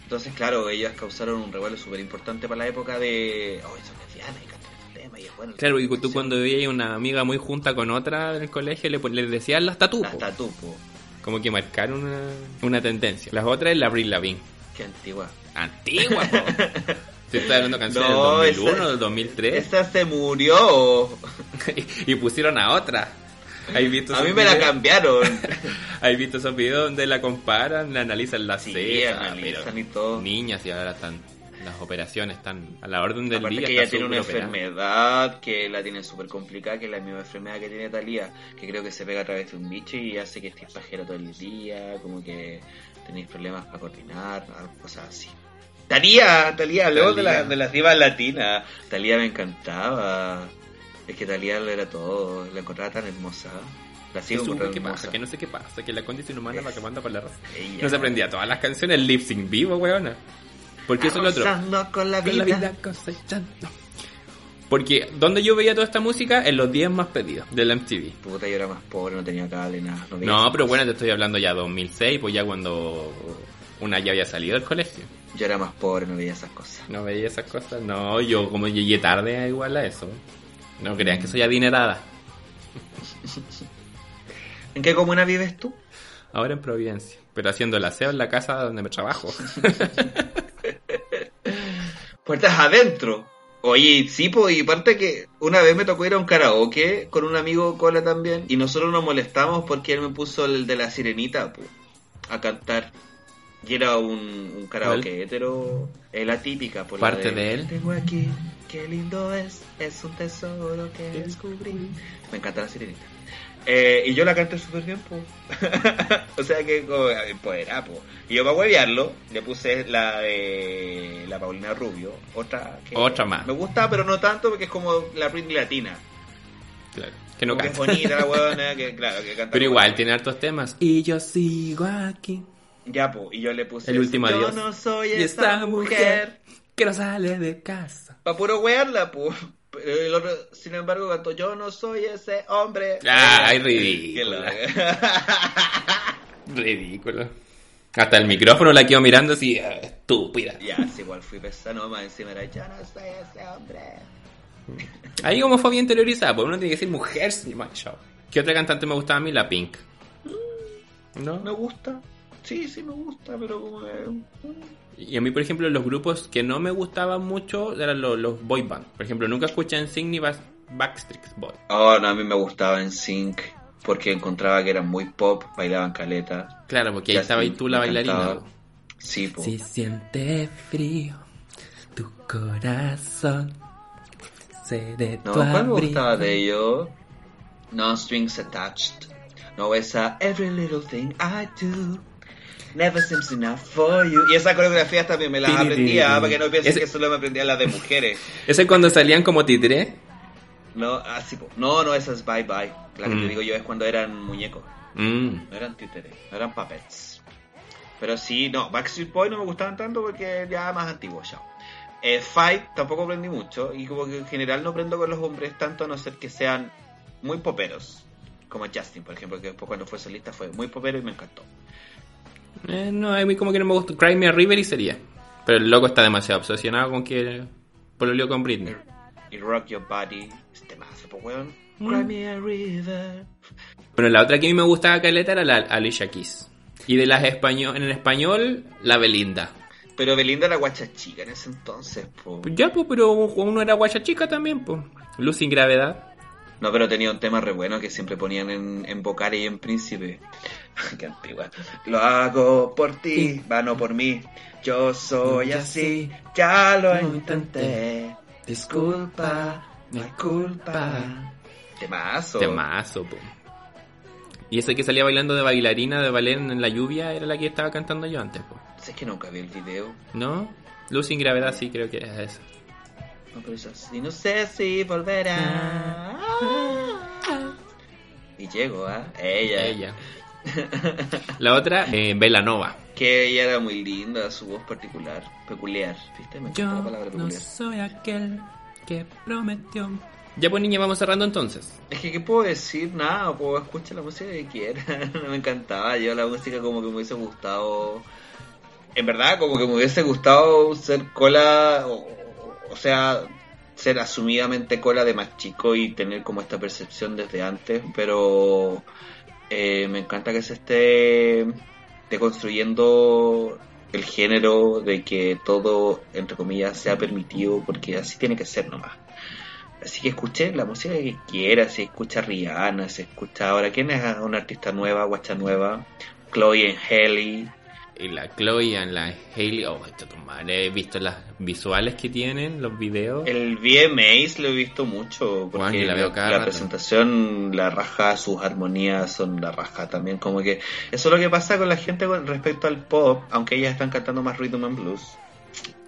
[SPEAKER 2] Entonces, claro, ellas causaron un revuelo súper importante para la época de, oh, son lesbianas y cantan este. Y es bueno,
[SPEAKER 1] Claro, y tú cuando veías una amiga muy junta con otra en el colegio, le, le decías las Tattoo.
[SPEAKER 2] Las
[SPEAKER 1] po.
[SPEAKER 2] tatu, po.
[SPEAKER 1] Como que marcaron una, una tendencia. Las otras es la Avril Lavigne.
[SPEAKER 2] Qué antigua.
[SPEAKER 1] Antigua, po. Se está hablando canciones
[SPEAKER 2] No,
[SPEAKER 1] del
[SPEAKER 2] esa-
[SPEAKER 1] 2001, del 2003.
[SPEAKER 2] Esta se murió.
[SPEAKER 1] y pusieron a otra. ¿Has visto
[SPEAKER 2] A mí me la
[SPEAKER 1] videos?
[SPEAKER 2] cambiaron.
[SPEAKER 1] ¿Has visto esos videos donde la comparan, la analizan las
[SPEAKER 2] Sí,
[SPEAKER 1] cejas?
[SPEAKER 2] analizan
[SPEAKER 1] pero
[SPEAKER 2] y todo.
[SPEAKER 1] Niñas y ahora están las operaciones están a la orden del
[SPEAKER 2] Aparte
[SPEAKER 1] día.
[SPEAKER 2] que ella tiene una
[SPEAKER 1] operada.
[SPEAKER 2] enfermedad que la tiene súper complicada, que es la misma enfermedad que tiene Talía, que creo que se pega a través de un bicho y hace que estés pajero todo el día, como que tenéis problemas para coordinar, cosas así. Talía, Talía, hablemos de, la, de las divas latinas. Talía me encantaba. Es que Talía lo era todo, la encontraba tan hermosa. La
[SPEAKER 1] ¿Qué,
[SPEAKER 2] sigo encontrando
[SPEAKER 1] ¿Qué
[SPEAKER 2] hermosa.
[SPEAKER 1] pasa? Que no sé qué pasa, que la condición humana va acabando por la raza.
[SPEAKER 2] Ella.
[SPEAKER 1] No se aprendía todas las canciones lip sync vivo, weona. Porque eso es lo otro.
[SPEAKER 2] Con la
[SPEAKER 1] Con la
[SPEAKER 2] vida.
[SPEAKER 1] vida cosechando. Porque donde yo veía toda esta música, en los 10 más pedidos del MTV.
[SPEAKER 2] Puta, yo era más pobre, no tenía cable, nada. No,
[SPEAKER 1] pero bueno, te estoy hablando ya 2006, pues ya cuando una ya había salido del colegio.
[SPEAKER 2] Yo era más pobre, no veía esas cosas.
[SPEAKER 1] No veía esas cosas. No, yo como llegué tarde igual a eso. No crean que soy adinerada.
[SPEAKER 2] ¿En qué comuna vives tú?
[SPEAKER 1] Ahora en Providencia. Pero haciendo el aseo en la casa donde me trabajo.
[SPEAKER 2] Puertas adentro. Oye, sí, pues, y aparte que una vez me tocó ir a un karaoke con un amigo cola también, y nosotros nos molestamos porque él me puso el de la sirenita, pues, a cantar. Y era un, un karaoke hetero, es la típica, por la
[SPEAKER 1] ¿Parte de él?
[SPEAKER 2] Tengo aquí, qué lindo es, es un tesoro que descubrí. Me encanta la sirenita. Eh, y yo la canté súper bien, pues. o sea que, pues era, pues. Y yo para huevearlo, le puse la de la Paulina Rubio, otra que
[SPEAKER 1] Otra más.
[SPEAKER 2] me gusta, pero no tanto porque es como la Britney latina.
[SPEAKER 1] Claro. Que no
[SPEAKER 2] Como que es
[SPEAKER 1] canta.
[SPEAKER 2] bonita la huevona, que claro, que canta.
[SPEAKER 1] Pero igual, tiene hartos temas. Y yo sigo aquí.
[SPEAKER 2] Ya, pues, y yo le puse
[SPEAKER 1] El último
[SPEAKER 2] Yo
[SPEAKER 1] adiós.
[SPEAKER 2] no soy
[SPEAKER 1] Y
[SPEAKER 2] esta, mujer.
[SPEAKER 1] que no sale de casa.
[SPEAKER 2] Para puro. Pero el otro, sin embargo, cantó Yo no soy ese hombre.
[SPEAKER 1] Ay,
[SPEAKER 2] Qué
[SPEAKER 1] ridícula.
[SPEAKER 2] la-
[SPEAKER 1] Ridículo. Hasta el micrófono la quedo mirando así, ah, estúpida.
[SPEAKER 2] ya, sí, igual fui pesado más encima era Yo no soy ese hombre.
[SPEAKER 1] Ahí homofobia interiorizada, pues uno tiene que decir mujer, sí, macho. ¿Qué otra cantante me gustaba a mí? La Pink. ¿No?
[SPEAKER 2] Me gusta. Sí, sí me gusta, pero como.
[SPEAKER 1] Y a mí, por ejemplo, los grupos que no me gustaban mucho eran los, los boy band. Por ejemplo, nunca escuché en Sing ni Backstreet Boy.
[SPEAKER 2] Oh, no, a mí me gustaba en Sync porque encontraba que eran muy pop, bailaban caleta.
[SPEAKER 1] Claro, porque ahí
[SPEAKER 2] Ya
[SPEAKER 1] estaba y tú la bailarina.
[SPEAKER 2] Sí, po.
[SPEAKER 1] Si siente frío tu corazón, seré
[SPEAKER 2] No,
[SPEAKER 1] tu
[SPEAKER 2] ¿cuál me gustaba de ellos? No Strings Attached. No, esa Every Little Thing I Do. Never seems enough for you. Y esa coreografía también me la
[SPEAKER 1] Tiri,
[SPEAKER 2] aprendía,
[SPEAKER 1] tiri.
[SPEAKER 2] para que no piensen
[SPEAKER 1] Ese-
[SPEAKER 2] que solo me aprendía las de mujeres.
[SPEAKER 1] Ese es cuando salían como titré.
[SPEAKER 2] No, así, po. no, no, esa es Bye Bye. La que
[SPEAKER 1] Mm.
[SPEAKER 2] te digo yo es cuando eran muñecos.
[SPEAKER 1] Mm.
[SPEAKER 2] No eran títeres, no eran puppets. Pero sí, no, Backstreet Boy no me gustaban tanto porque ya más antiguos ya. Eh, Fight tampoco aprendí mucho y como que en general no aprendo con los hombres tanto a no ser que sean muy poperos. Como Justin, por ejemplo, que después cuando fue solista fue muy popero y me encantó.
[SPEAKER 1] Eh, no, a mí como que no me gusta. Cry Me a River y sería. Pero el loco está demasiado obsesionado con que pololeó con Britney.
[SPEAKER 2] Y Rock Your Body, este mazo, pues weón.
[SPEAKER 1] Mm.
[SPEAKER 2] Cry me a river.
[SPEAKER 1] Bueno, la otra que a mí me gustaba caleta era la Alicia Keys. Y de las español, en el español, la Belinda.
[SPEAKER 2] Pero Belinda era guacha chica en ese entonces, po.
[SPEAKER 1] Pues ya, pues, pero uno era guacha chica también, pues. Luz sin gravedad.
[SPEAKER 2] No, pero tenía un tema re bueno que siempre ponían en, en Bocari y en Príncipe. Qué antigua. Lo hago por ti,
[SPEAKER 1] Sí.
[SPEAKER 2] va no por mí. Yo soy
[SPEAKER 1] Ya
[SPEAKER 2] así, ya lo intenté. Disculpa, no hay culpa. Temazo.
[SPEAKER 1] Temazo, po. Y esa que salía bailando de bailarina de ballet en la lluvia era la que estaba cantando yo antes, po.
[SPEAKER 2] Es que nunca vi el video.
[SPEAKER 1] ¿No? Luz sin gravedad sí creo que es esa.
[SPEAKER 2] No, pero es así. No sé si volverá. Y llego, ¿ah? Ella.
[SPEAKER 1] Ella. La otra, eh, Belanova.
[SPEAKER 2] Que ella era muy linda, su voz particular, peculiar. ¿Viste? Me
[SPEAKER 1] Yo
[SPEAKER 2] encanta la palabra
[SPEAKER 1] no
[SPEAKER 2] peculiar.
[SPEAKER 1] soy aquel que prometió. Ya pues niña, vamos cerrando entonces.
[SPEAKER 2] Es que, ¿qué puedo decir? Nada, puedo escuchar la música que quiera. no me encantaba. Yo la música como que me hubiese gustado. En verdad, como que me hubiese gustado ser cola. O, o sea, ser asumidamente cola de más chico y tener como esta percepción desde antes. Pero eh, me encanta que se esté deconstruyendo el género de que todo, entre comillas, sea permitido, porque así tiene que ser nomás. Así que escuché la música que quiera, si escucha Rihanna, si escucha ahora, ¿quién es una artista nueva, guacha nueva? Chloe and Haley.
[SPEAKER 1] Y la Chloe y la Hailey, oh, esto he visto las visuales que tienen, los videos.
[SPEAKER 2] El VMAs lo he visto mucho, porque
[SPEAKER 1] la veo
[SPEAKER 2] la
[SPEAKER 1] rato.
[SPEAKER 2] presentación, la raja, sus armonías son la raja también, como que eso es lo que pasa con la gente con respecto al pop, aunque ellas están cantando más rhythm and blues.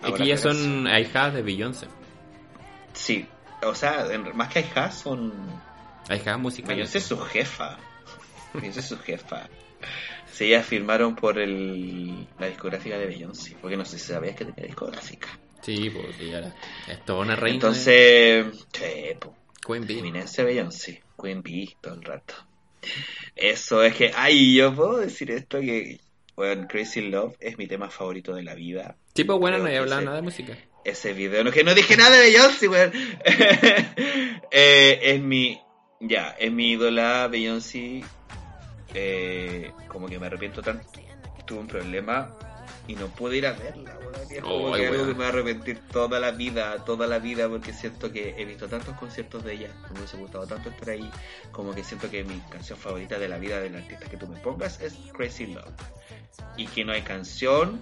[SPEAKER 1] Aquí
[SPEAKER 2] Ahora
[SPEAKER 1] ya
[SPEAKER 2] que
[SPEAKER 1] son ahijadas de Beyoncé.
[SPEAKER 2] Sí, o sea, más que hijas son
[SPEAKER 1] Ahijadas musicales.
[SPEAKER 2] Beyoncé es su jefa. Beyoncé es su jefa. Sí, ellas firmaron por el, la discográfica de Beyoncé. Porque no sé si sabías que tenía discográfica.
[SPEAKER 1] Sí, porque ya es toda una reina.
[SPEAKER 2] Entonces, sí, po.
[SPEAKER 1] Queen Bee.
[SPEAKER 2] Eminencia Beyoncé, Queen Bee todo el rato. Eso es que, ay, yo puedo decir esto que, bueno, Crazy Love es mi tema favorito de la vida.
[SPEAKER 1] Tipo, bueno,
[SPEAKER 2] Creo
[SPEAKER 1] no he hablado
[SPEAKER 2] ese-
[SPEAKER 1] nada de música.
[SPEAKER 2] Ese video, no que no dije nada de Beyoncé, weón. Eh, es mi, ya, es mi ídola Beyoncé. Eh, como que me arrepiento tanto. Tuve un problema y no pude ir a verla, weón. Como
[SPEAKER 1] Ay,
[SPEAKER 2] que algo
[SPEAKER 1] weón.
[SPEAKER 2] que me va a arrepentir toda la vida, toda la vida, porque siento que he visto tantos conciertos de ella, me hubiese gustado tanto estar ahí, como que siento que mi canción favorita de la vida del artista que tú me pongas es Crazy Love. Y que no hay canción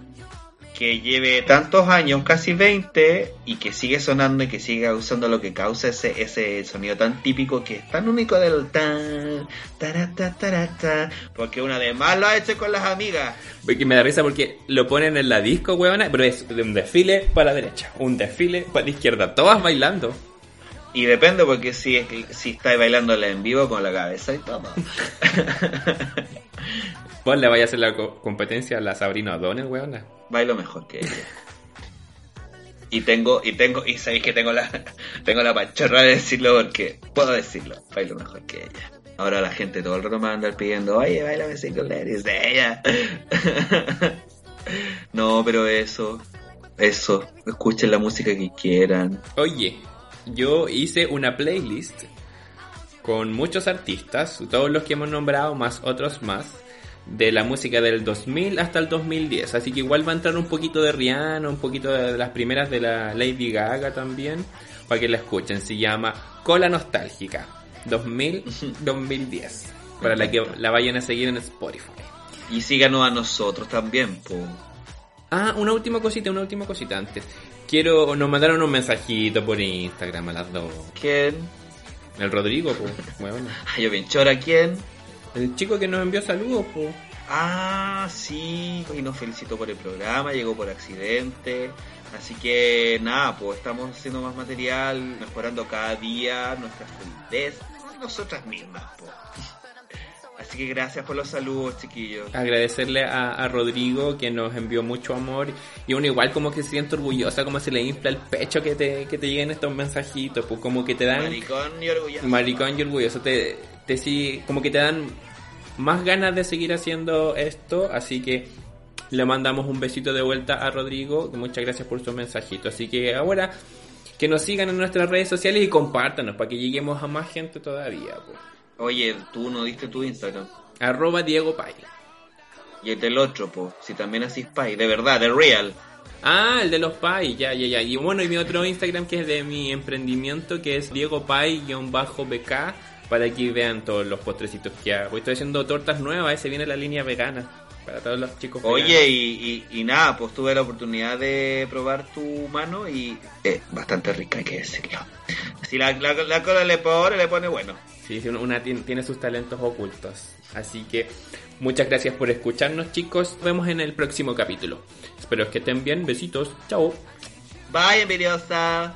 [SPEAKER 2] que lleve tantos años, casi 20, y que sigue sonando y que sigue usando lo que causa ese, ese sonido tan típico que es tan único del tan, tarata, tarata, porque una de más lo ha hecho con las amigas.
[SPEAKER 1] Porque me da risa porque lo ponen en la disco, weona, pero es de un desfile para la derecha, un desfile para la izquierda, todas bailando.
[SPEAKER 2] Y depende porque si, es, si estáis bailándola en vivo con la cabeza y todo.
[SPEAKER 1] Vos le vayas a hacer la co- competencia a la Sabrina O'Donnell, weona.
[SPEAKER 2] Bailo mejor que ella. Y tengo, y tengo, y sabéis que tengo la, tengo la pachorra de decirlo porque puedo decirlo, bailo mejor que ella. Ahora la gente todo el rato me va a andar pidiendo, oye, bailame Single Ladies de ella. No, pero eso, eso, escuchen la música que quieran.
[SPEAKER 1] Oye, yo hice una playlist con muchos artistas, todos los que hemos nombrado, más otros más, de la música del 2000 hasta el 2010. Así que igual va a entrar un poquito de Rihanna, un poquito de las primeras de la Lady Gaga también, para que la escuchen. Se llama Cola Nostálgica 2000-2010, para la que la vayan a seguir en Spotify.
[SPEAKER 2] Y síganos a nosotros también, po.
[SPEAKER 1] Ah, una última cosita, una última cosita antes. Quiero, nos mandaron un mensajito por Instagram a las dos.
[SPEAKER 2] ¿Quién?
[SPEAKER 1] El Rodrigo, pues, bueno.
[SPEAKER 2] Ay, yo bien chora, ¿quién?
[SPEAKER 1] El chico que nos envió saludos, pues.
[SPEAKER 2] Ah, sí, y nos felicitó por el programa, llegó por accidente. Así que nada, pues estamos haciendo más material, mejorando cada día nuestra fluidez, nosotras mismas, pues. Así que gracias por los saludos, chiquillos.
[SPEAKER 1] Agradecerle a, a Rodrigo que nos envió mucho amor. Y uno igual como que se siente orgullosa, como se le infla el pecho que te, que te lleguen estos mensajitos, pues como que te dan...
[SPEAKER 2] Maricón y orgulloso.
[SPEAKER 1] Maricón y orgulloso, te, te sí, como que te dan más ganas de seguir haciendo esto, así que le mandamos un besito de vuelta a Rodrigo, muchas gracias por su mensajito, así que ahora que nos sigan en nuestras redes sociales y compártanos para que lleguemos a más gente todavía, pues.
[SPEAKER 2] Oye, tú no diste tu Instagram.
[SPEAKER 1] arroba Diego Pay.
[SPEAKER 2] Y el del otro, pues, si también así Spy, de verdad, de real.
[SPEAKER 1] Ah, el de los Pay, ya, ya, ya. Y bueno, y mi otro Instagram que es de mi emprendimiento, que es Diego Pay-BK, para que vean todos los postrecitos que hago. Estoy haciendo tortas nuevas, ese viene la línea vegana, para todos los chicos
[SPEAKER 2] Oye, y, y, y nada, pues tuve la oportunidad de probar tu mano y es bastante rica, hay que decirlo. Si la, la, la cola le pone, le pone bueno.
[SPEAKER 1] Sí, sí, una tiene, tiene sus talentos ocultos. Así que muchas gracias por escucharnos, chicos. Nos vemos en el próximo capítulo. Espero que estén bien. Besitos. Chao.
[SPEAKER 2] Bye, envidiosa.